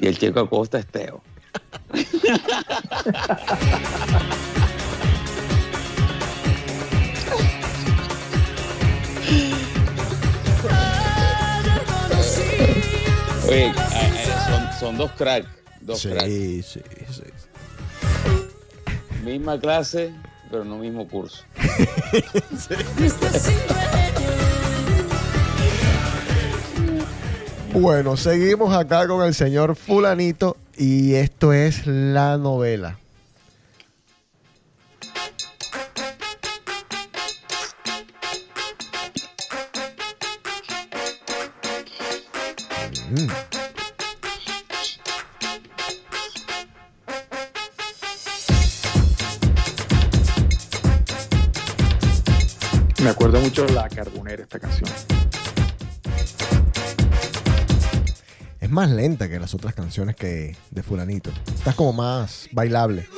y el Checo Acosta es Teo. Oye, eh, son, son dos cracks, dos Sí, cracks. sí, sí. Misma clase, pero no mismo curso. Bueno, seguimos acá con el señor Fulanito y esto es la novela. Mm. Me acuerdo mucho La Carbonera, esta canción. Es más lenta que las otras canciones que de Fulanito. Esta es como más bailable.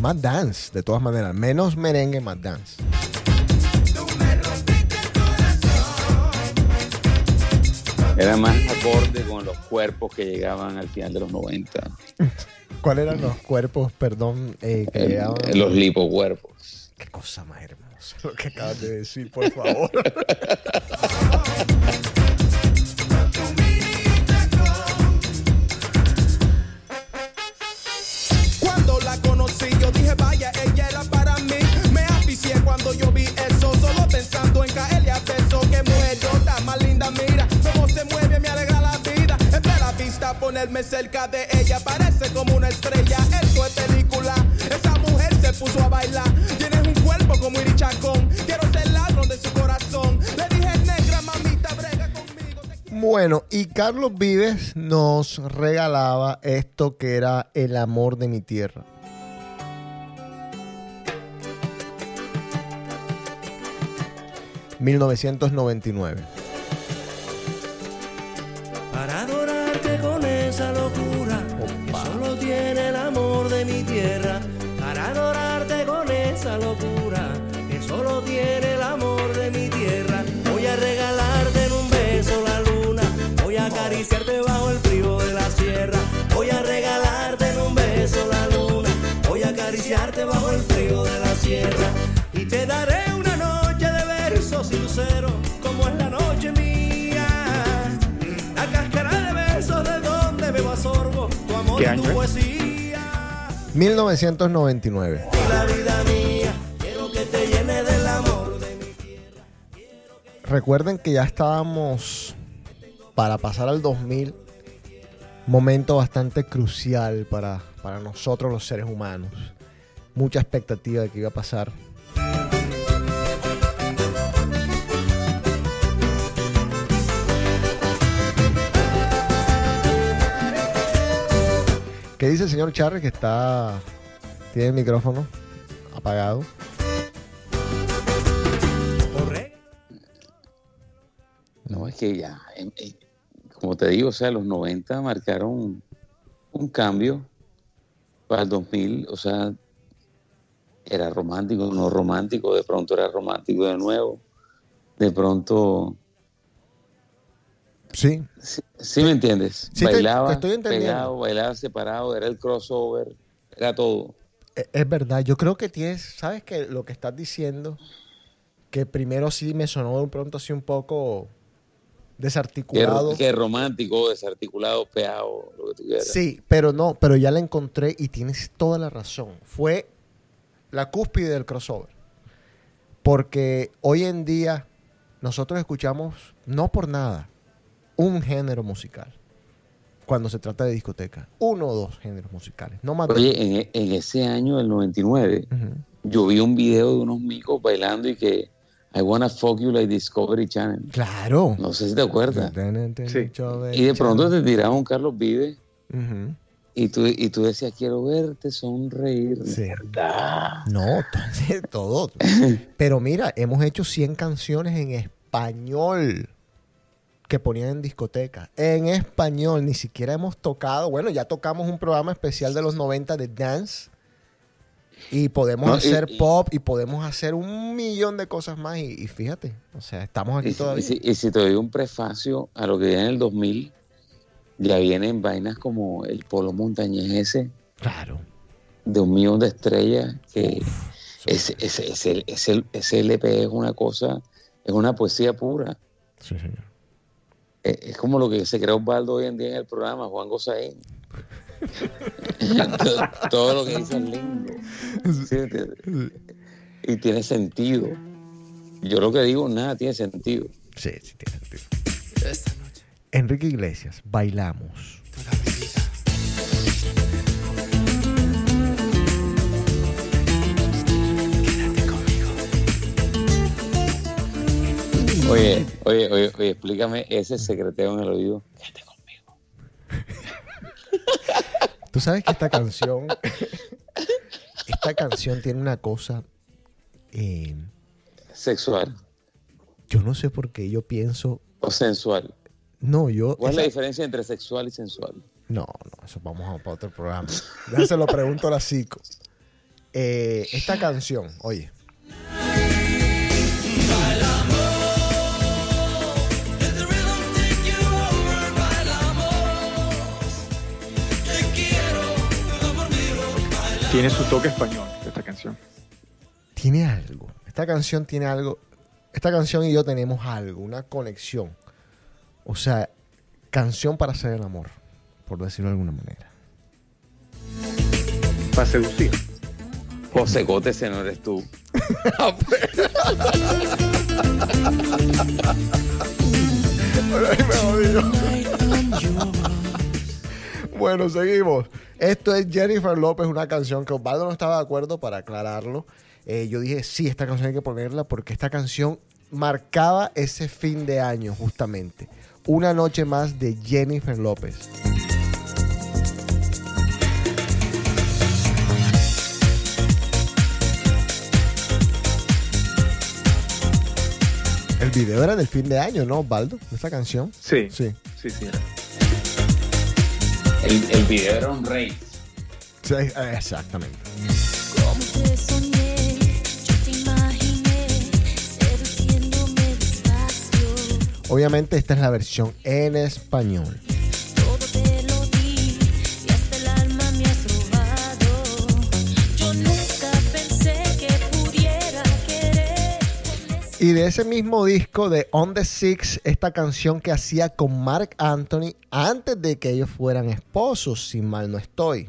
Más dance, de todas maneras. Menos merengue, más dance. Era más acorde con los cuerpos que llegaban al final de los 90. ¿Cuáles eran los cuerpos, perdón, eh, que Eh, llegaban? los lipocuerpos. Qué cosa más hermosa lo que acabas de decir, por favor. ponerme cerca de ella, parece como una estrella. Esto es película, esa mujer se puso a bailar. Tienes un cuerpo como Iri Chacón, quiero ser ladrón de su corazón. Le dije, negra, mamita, brega conmigo. Bueno, y Carlos Vives nos regalaba esto que era El amor de mi tierra. ...1999... Para adorarte con esa locura que solo tiene el amor de mi tierra. Para adorarte con esa locura que solo tiene el amor de mi tierra. Voy a regalarte en un beso la luna. Voy a acariciarte del amor de mi Recuerden que ya estábamos para pasar al 2000, momento bastante crucial para, para nosotros los seres humanos. Mucha expectativa de que iba a pasar. ¿Qué dice el señor Charre que está. tiene el micrófono apagado? No, es que ya, eh, como te digo, o sea, los 90 marcaron un cambio para el 2000, o sea, era romántico, no romántico, de pronto era romántico de nuevo, de pronto Sí. Sí, sí me entiendes. Sí, te- bailaba, te estoy entendiendo. pegado, bailaba separado, era el crossover, era todo. E- Es verdad, yo creo que tienes, sabes que lo que estás diciendo, que primero sí me sonó de pronto así un poco desarticulado. que romántico, desarticulado, peado, lo que tú quieras. Sí, pero no, pero ya la encontré y tienes toda la razón. Fue la cúspide del crossover. Porque hoy en día nosotros escuchamos, no por nada, un género musical. Cuando se trata de discoteca. Uno o dos géneros musicales. No más Oye, en, e- en ese año, el 99, yo vi un video de unos micos bailando y que I wanna fuck you like Discovery Channel. Claro. No sé si te acuerdas. Sí. Y de pronto te tiraba un Carlos Vive y tú, y tú decías, quiero verte sonreír. Sí. No, to- todo. Pero mira, hemos hecho 100 canciones en español que ponían en discoteca. En español, ni siquiera hemos tocado. Bueno, ya tocamos un programa especial de los 90 de dance. Y podemos No, hacer y- pop y podemos hacer un millón de cosas más. Y, y fíjate, o sea, estamos aquí Y, todavía. y si, y si te doy un prefacio a lo que viene en el 2000, ya vienen vainas como el polo montañés ese. Claro. De un millón de estrellas, que ese, ese, ese- ese LP es una cosa, es una poesía pura. Sí, señor. Es, es como lo que se creó Osvaldo hoy en día en el programa, Juan Gozaín. todo, todo lo que dice es lindo. ¿Sí me entiendes? Y tiene sentido. Yo lo que digo, nada tiene sentido. Sí, sí tiene sentido. Enrique Iglesias, bailamos. Oye, oye, oye, oye, explícame ese secreteo en el oído. Tú sabes que esta canción, esta canción tiene una cosa, eh, Sexual yo no sé por qué yo pienso, o sensual. no, yo, ¿Cuál es la diferencia entre sexual y sensual? no, no, eso vamos a para otro programa. Ya se lo pregunto a la psico. Eh, esta canción, oye, Tiene su toque español esta canción. tiene algo. Esta canción tiene algo. Esta canción y yo tenemos algo, una conexión. O sea, canción para hacer el amor, por decirlo de alguna manera. Para seducir. José ese no eres tú. Bueno, seguimos. Esto es Jennifer López, una canción que Osvaldo no estaba de acuerdo para aclararlo. Eh, yo dije, sí, esta canción hay que ponerla porque esta canción marcaba ese fin de año, justamente. Una noche más de Jennifer López. El video era del fin de año, ¿no, Osvaldo? De esta canción. Sí. Sí. Sí, sí. El, el video era un rey. Sí, exactamente. Obviamente esta es la versión en español. Y de ese mismo disco de On the Six, esta canción que hacía con Mark Anthony antes de que ellos fueran esposos, si mal no estoy.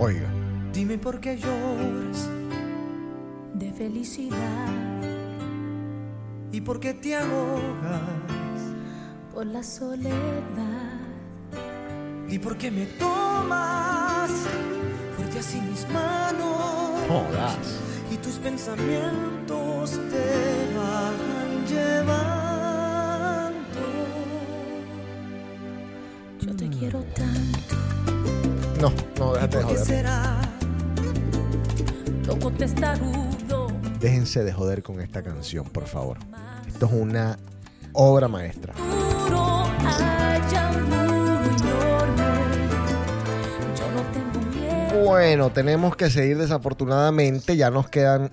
Oiga. Dime por qué lloras De felicidad y por qué te ahogas por la soledad. Y por qué me tomas fuerte así mis manos Jodas. y tus pensamientos te van llevando. Yo te quiero tanto. No, no, déjate de ¿Por qué joder. será? loco testarudo. Déjense de joder con esta canción, por favor. Esto es una obra maestra. Duro, Bueno, tenemos que seguir desafortunadamente. Ya nos quedan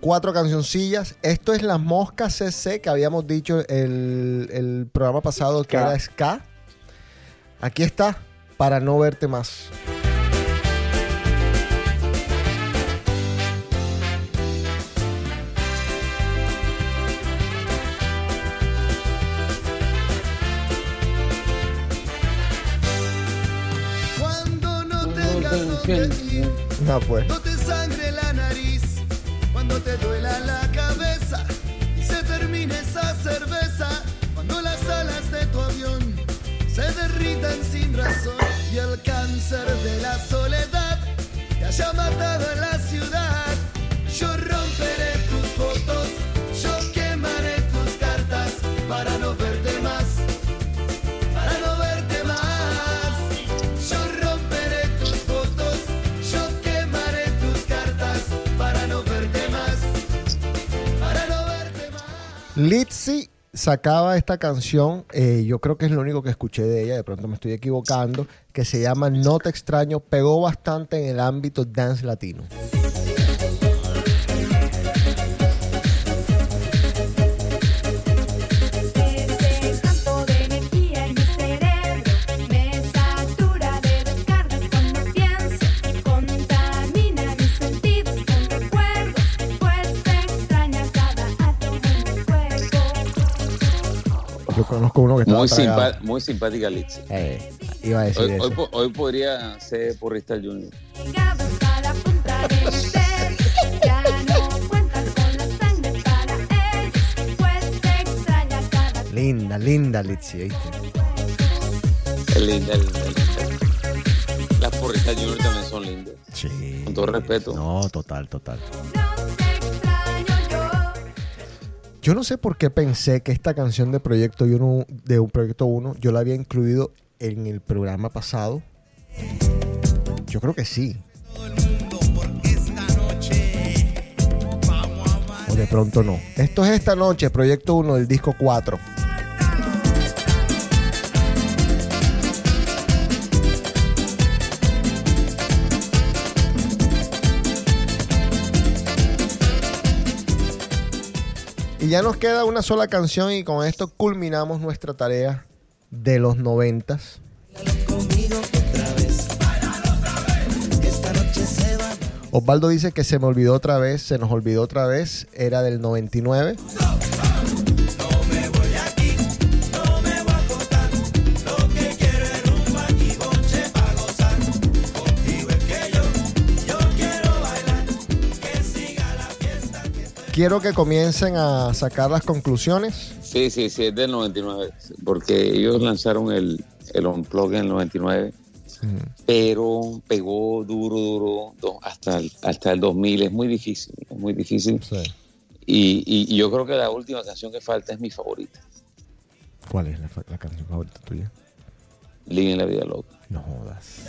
cuatro cancioncillas. Esto es Las Moscas CC que habíamos dicho el, el programa pasado que era Ska. Aquí está, para no verte más. Ir, No, pues. no te sangre la nariz, cuando te duela la cabeza y se termine esa cerveza, cuando las alas de tu avión se derritan sin razón y el cáncer de la soledad Litzy sacaba esta canción, eh, yo creo que es lo único que escuché de ella, de pronto me estoy equivocando, que se llama No te extraño, pegó bastante en el ámbito dance latino. Yo conozco uno que estaba Muy, simpa- muy simpática Litzy. Eh, iba a decir Hoy, eso. podría ser porrista Junior. Linda, linda Litzy, ¿viste? Es linda, linda, linda. Las porristas Junior también son lindas. Sí. Con todo respeto. No, total, total. Yo no sé por qué pensé que esta canción de Proyecto 1, de un Proyecto 1, yo la había incluido en el programa pasado. Yo creo que sí. O de pronto no. Esto es esta noche, Proyecto 1 del disco 4. Y ya nos queda una sola canción y con esto culminamos nuestra tarea de los noventas. Osvaldo dice que se me olvidó otra vez, se nos olvidó otra vez, era del 99. Quiero que comiencen a sacar las conclusiones. Sí, sí, sí, es del 99. Porque ellos lanzaron el, el Unplug en el 99. Pero pegó duro, duro hasta el, hasta el 2000. Es muy difícil, es muy difícil. Y, y- y yo creo que la última canción que falta es mi favorita. ¿Cuál es la, canción favorita tuya? Living la vida loca. No jodas.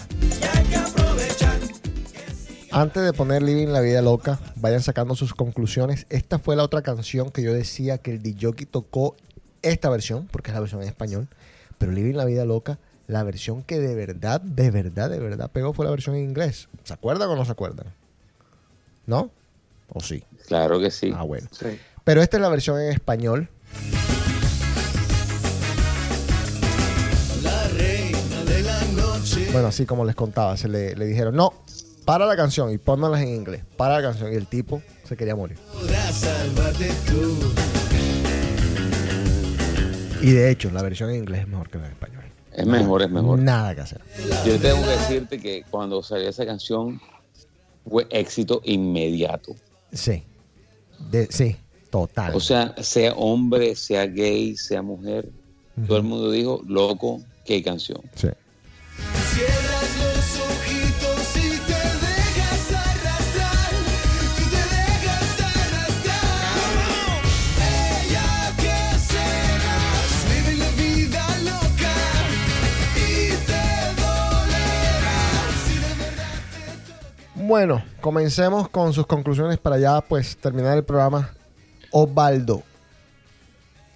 Antes de poner Living la vida loca, vayan sacando sus conclusiones. Esta fue la otra canción que yo decía que el DJ tocó esta versión, porque es la versión en español. Pero Living la vida loca, la versión que de verdad, de verdad, de verdad pegó fue la versión en inglés. ¿Se acuerdan o no se acuerdan? ¿No? ¿O sí? Claro que sí. Ah, bueno. Pero esta es la versión en español. La reina de la noche. Bueno, así como les contaba, se le, le dijeron, no, para la canción y pónganlas en inglés. Para la canción. Y el tipo se quería morir. Y de hecho, la versión en inglés es mejor que la en español. Es mejor, es mejor. Nada que hacer. Yo tengo que decirte que cuando salió esa canción fue éxito inmediato. Sí. De- sí, total. O sea, sea hombre, sea gay, sea mujer, todo el mundo dijo, loco, qué canción. Sí. Bueno, comencemos con sus conclusiones para ya pues terminar el programa. Osvaldo,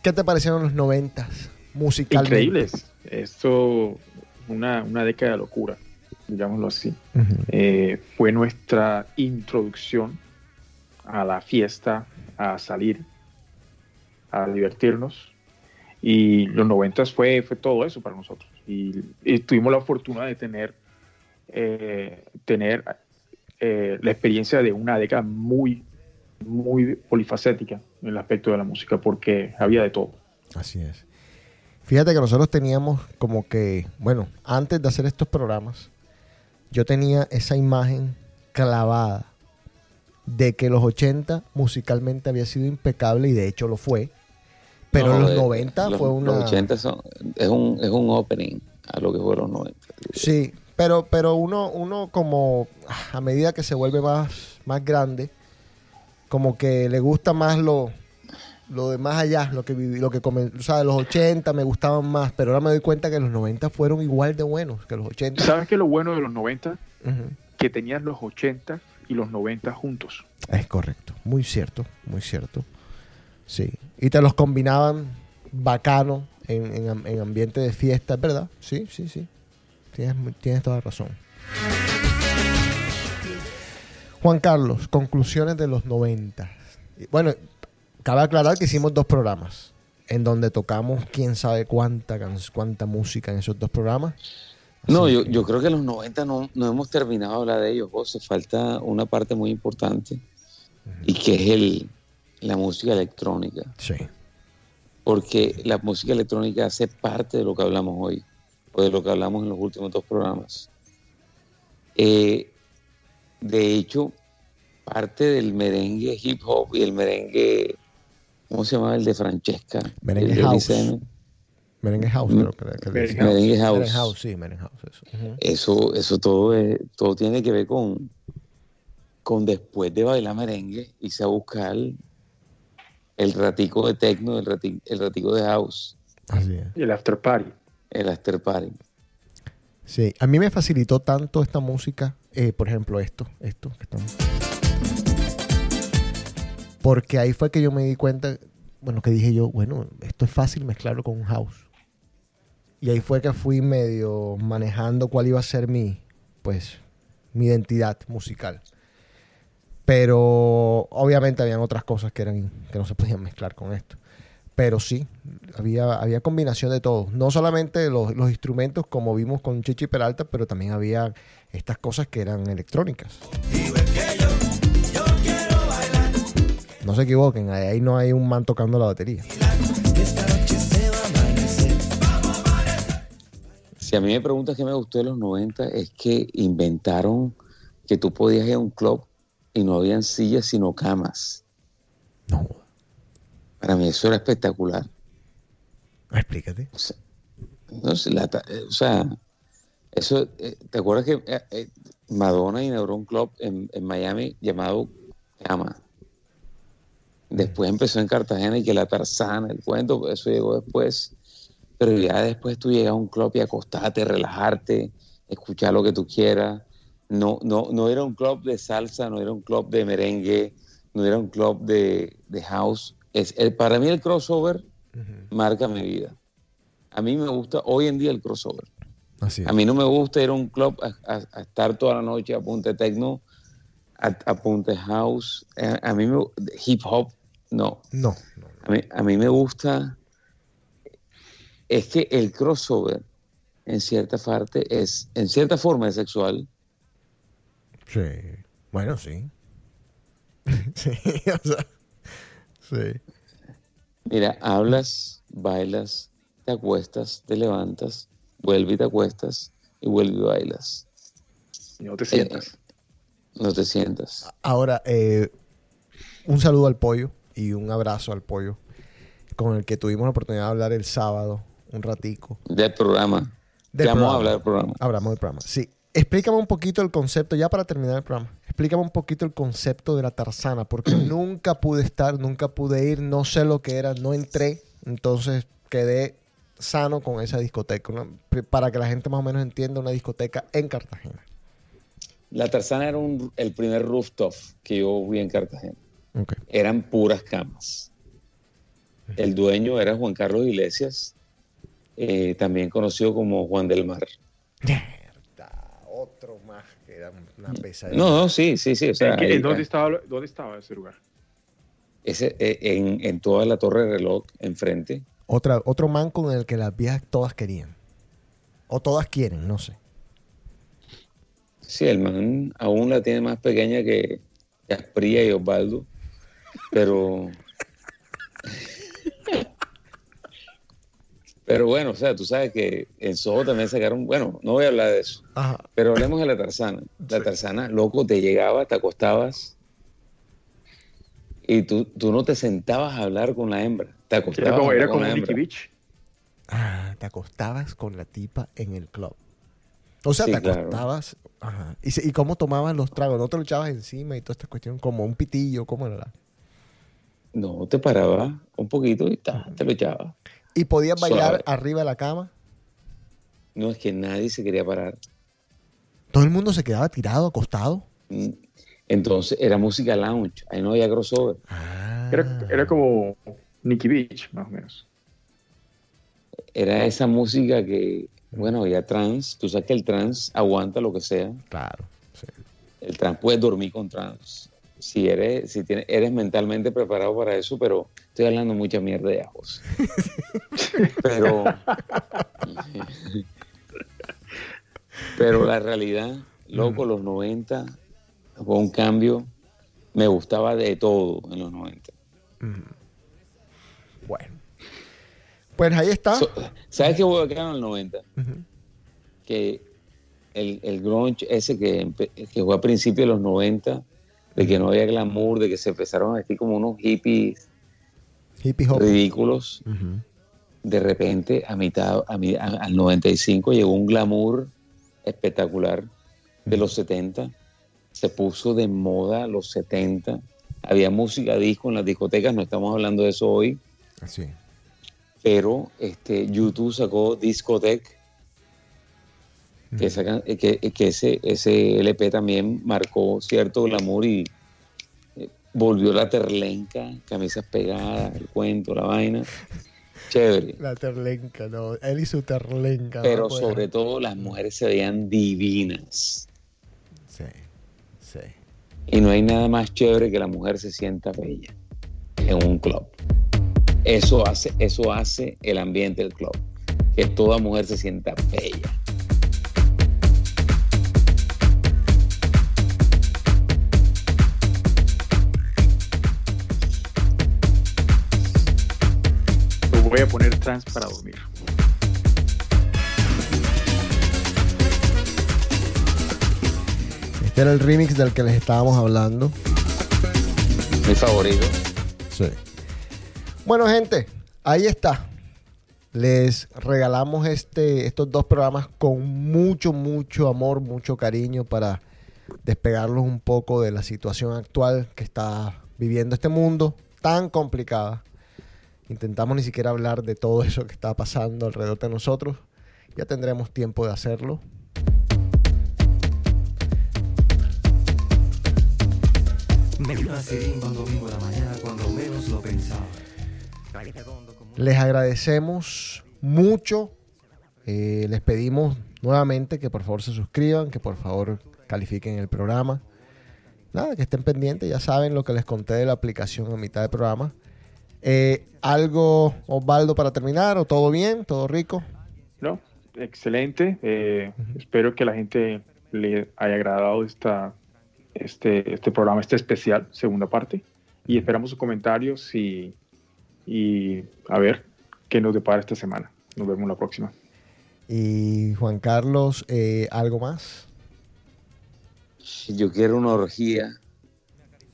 ¿qué te parecieron los noventas musicalmente? Increíbles. Esto, una, una década de locura, digámoslo así. Eh, fue nuestra introducción a la fiesta, a salir, a divertirnos. Y los noventas fue, fue todo eso para nosotros. Y, y tuvimos la fortuna de tener, eh, tener eh, la experiencia de una década muy, muy polifacética en el aspecto de la música, porque había de todo. Así es. Fíjate que nosotros teníamos como que, bueno, antes de hacer estos programas, yo tenía esa imagen clavada de que los 80 musicalmente había sido impecable y de hecho lo fue. Pero No, los eh, 90 los- fue una... Los 80 son, es, un, es un opening a lo que fue los 90. Sí, pero, pero uno, uno como ah, a medida que se vuelve más, más grande, como que le gusta más lo, lo de más allá, lo que viví, lo que comen- o sea, los 80 me gustaban más, pero ahora me doy cuenta que los 90 fueron igual de buenos que los 80. ¿Sabes qué lo bueno de los 90? Ujú. Que tenías los 80 y los 90 juntos. Es correcto, muy cierto, muy cierto. Sí, y te los combinaban bacano en, en en ambiente de fiesta, ¿es verdad? Sí, sí, sí. Tienes, tienes toda razón. Juan Carlos, conclusiones de los 90. Y Bueno, cabe aclarar que hicimos dos programas en donde tocamos quién sabe cuánta, cuánta música en esos dos programas. No, Así yo, que- yo creo que los 90 no, no hemos terminado de hablar de ellos, José. Falta una parte muy importante y que es el, la música electrónica. Sí. Porque la música electrónica hace parte de lo que hablamos hoy, o de lo que hablamos en los últimos dos programas. Eh, de hecho, parte del merengue hip hop y el merengue, ¿cómo se llama? El de Francesca. Merengue el house. Merengue House, creo que, que Merengue. House. Merengue House. Merengue House, sí, Merengue House. Eso. Eso, eso todo, es- todo tiene que ver con, con después de bailar merengue, irse a buscar el ratico de techno, el ratico, el ratico de house, Así es. Y el after party. El after party. Sí, a mí me facilitó tanto esta música, eh, por ejemplo, esto, esto que estamos. Porque ahí fue que yo me di cuenta, bueno, que dije yo, bueno, esto es fácil mezclarlo con un house. Y ahí fue que fui medio manejando cuál iba a ser mi, pues, mi identidad musical. Pero obviamente habían otras cosas que eran que no se podían mezclar con esto. Pero sí, había, había combinación de todo. No solamente los, los instrumentos como vimos con Chichi Peralta, pero también había estas cosas que eran electrónicas. No se equivoquen, ahí no hay un man tocando la batería. Si a mí me preguntas qué me gustó de los 90, es que inventaron que tú podías ir a un club y no habían sillas sino camas. No. Para mí eso era espectacular. Explícate. O sea, no sé, la eh, o sea, eso, eh, ¿te acuerdas que eh, Madonna inauguró un club en, en Miami llamado Cama? Después empezó en Cartagena y que la Tarzana, el cuento, eso llegó después. Pero ya después tú llegas a un club y acostarte, relajarte, escuchar lo que tú quieras. No, no, no era un club de salsa, no era un club de merengue, no era un club de, de house. Es, el, para mí el crossover marca mi vida. A mí me gusta hoy en día el crossover. Así. A mí no me gusta ir a un club a, a- a estar toda la noche a punta de techno, a, a punta de house. A, mí me hip hop, no. No. A mí, a mí me gusta es que el crossover en cierta parte es, en cierta forma es sexual. Sí. Bueno, sí. sí, o sea, sí. Mira, hablas, bailas, te acuestas, te levantas, vuelve y te acuestas y vuelve y bailas. Y no te sientas. no te sientas. Ahora, eh, un saludo al pollo y un abrazo al pollo, con el que tuvimos la oportunidad de hablar el sábado, un ratico. Del programa. Del Te vamos a programa. hablar del programa. Hablamos del programa. Sí. Explícame un poquito el concepto, ya para terminar el programa. Explícame un poquito el concepto de la tarzana, porque nunca pude estar, nunca pude ir, no sé lo que era, no entré, entonces quedé sano con esa discoteca, una- para que la gente más o menos entienda una discoteca en Cartagena. La Tarzana era un- el primer rooftop que yo vi en Cartagena. Eran puras camas. El dueño era Juan Carlos Iglesias, eh, también conocido como Juan del Mar. Otro más era una pesadilla. No, no, sí, sí, sí. O sea, ¿En qué- ahí- en dónde, estaba, ¿Dónde estaba ese lugar? ese, eh, en, en toda la torre de reloj enfrente. Otra, otro man con el que las viejas todas querían. O todas quieren, no sé. Sí, el man aún la tiene más pequeña que Asprilla y Osvaldo, pero... Pero bueno, o sea, tú sabes que en Soho también sacaron, bueno, no voy a hablar de eso, Ajá. pero hablemos de la tarzana. La tarzana, loco, te llegaba, te acostabas y tú, tú no te sentabas a hablar con la hembra, te acostabas Era como, era con como la. Beach. Ah, te acostabas con la tipa en el club. O sea, Sí, te claro. acostabas. Ajá. ¿Y, se- ¿Y cómo tomabas los tragos? ¿No te lo echabas encima y toda esta cuestión? Como un pitillo, ¿cómo era? la- No, te parabas un poquito y ta, te lo echabas. ¿Y podías bailar Suave. arriba de la cama? No es que nadie se quería parar. ¿Todo el mundo se quedaba tirado, acostado? Mm, Entonces era música lounge, ahí no había crossover. Era, era como Nicky Beach, más o menos. Era esa música que, bueno, había trans, tú sabes que el trans aguanta lo que sea. Claro, El trans puede dormir con trans. Si eres, si tienes, eres mentalmente preparado para eso, pero estoy hablando mucha mierda de ajos. pero, pero la realidad, loco, los 90 fue un cambio. Me gustaba de todo en los 90. Bueno. Pues ahí está. So- ¿Sabes qué hubo acá en el 90? Que el, el grunge ese que, que fue a principios de los 90, de que no había glamour, de que se empezaron a vestir como unos hippies Hippie hop. ridículos, de repente a mitad, a a- al 95 llegó un glamour espectacular de los 70, se puso de moda los 70, había música disco en las discotecas, no estamos hablando de eso hoy, Así. pero este, YouTube sacó Discotech, que, sacan- eh, que, que ese, ese LP también marcó cierto glamour y eh, volvió la terlenca, camisas pegadas, el cuento, la vaina. Chévere. La terlenca, no. Él y su terlenca. Pero no puede- sobre todo las mujeres se veían divinas. Sí, sí. Y no hay nada más chévere que la mujer se sienta bella en un club. Eso hace, eso hace el ambiente del club. Que toda mujer se sienta bella. Voy a poner trans para dormir. Este era el remix del que les estábamos hablando. Mi favorito. Sí. Bueno, gente, ahí está. Les regalamos este, estos dos programas con mucho, mucho amor, mucho cariño para despegarlos un poco de la situación actual que está viviendo este mundo tan complicada. Intentamos ni siquiera hablar de todo eso que está pasando alrededor de nosotros. Ya tendremos tiempo de hacerlo. Me vino a Sirimba un domingo de la mañana cuando menos lo pensaba. Les agradecemos mucho. Eh, les pedimos nuevamente que por favor se suscriban, que por favor califiquen el programa. Nada, que estén pendientes. Ya saben lo que les conté de la aplicación a mitad del programa. Eh, ¿Algo, Osvaldo, para terminar? ¿O todo bien? ¿Todo rico? No, excelente. Eh, Espero que la gente le haya agradado esta, este, este programa, este especial, segunda parte. Y esperamos sus comentarios y, y a ver qué nos depara esta semana. Nos vemos la próxima. Y Juan Carlos, eh, ¿algo más? Yo quiero una orgía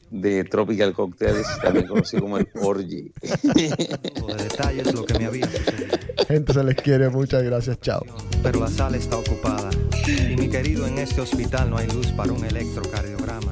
de Tropical Cocktails, también conocido como el Orgy. De detalles lo que me había sucedido. Gente, se les quiere. Muchas gracias. Chao. Pero la sala está ocupada. Y mi querido, en este hospital no hay luz para un electrocardiograma.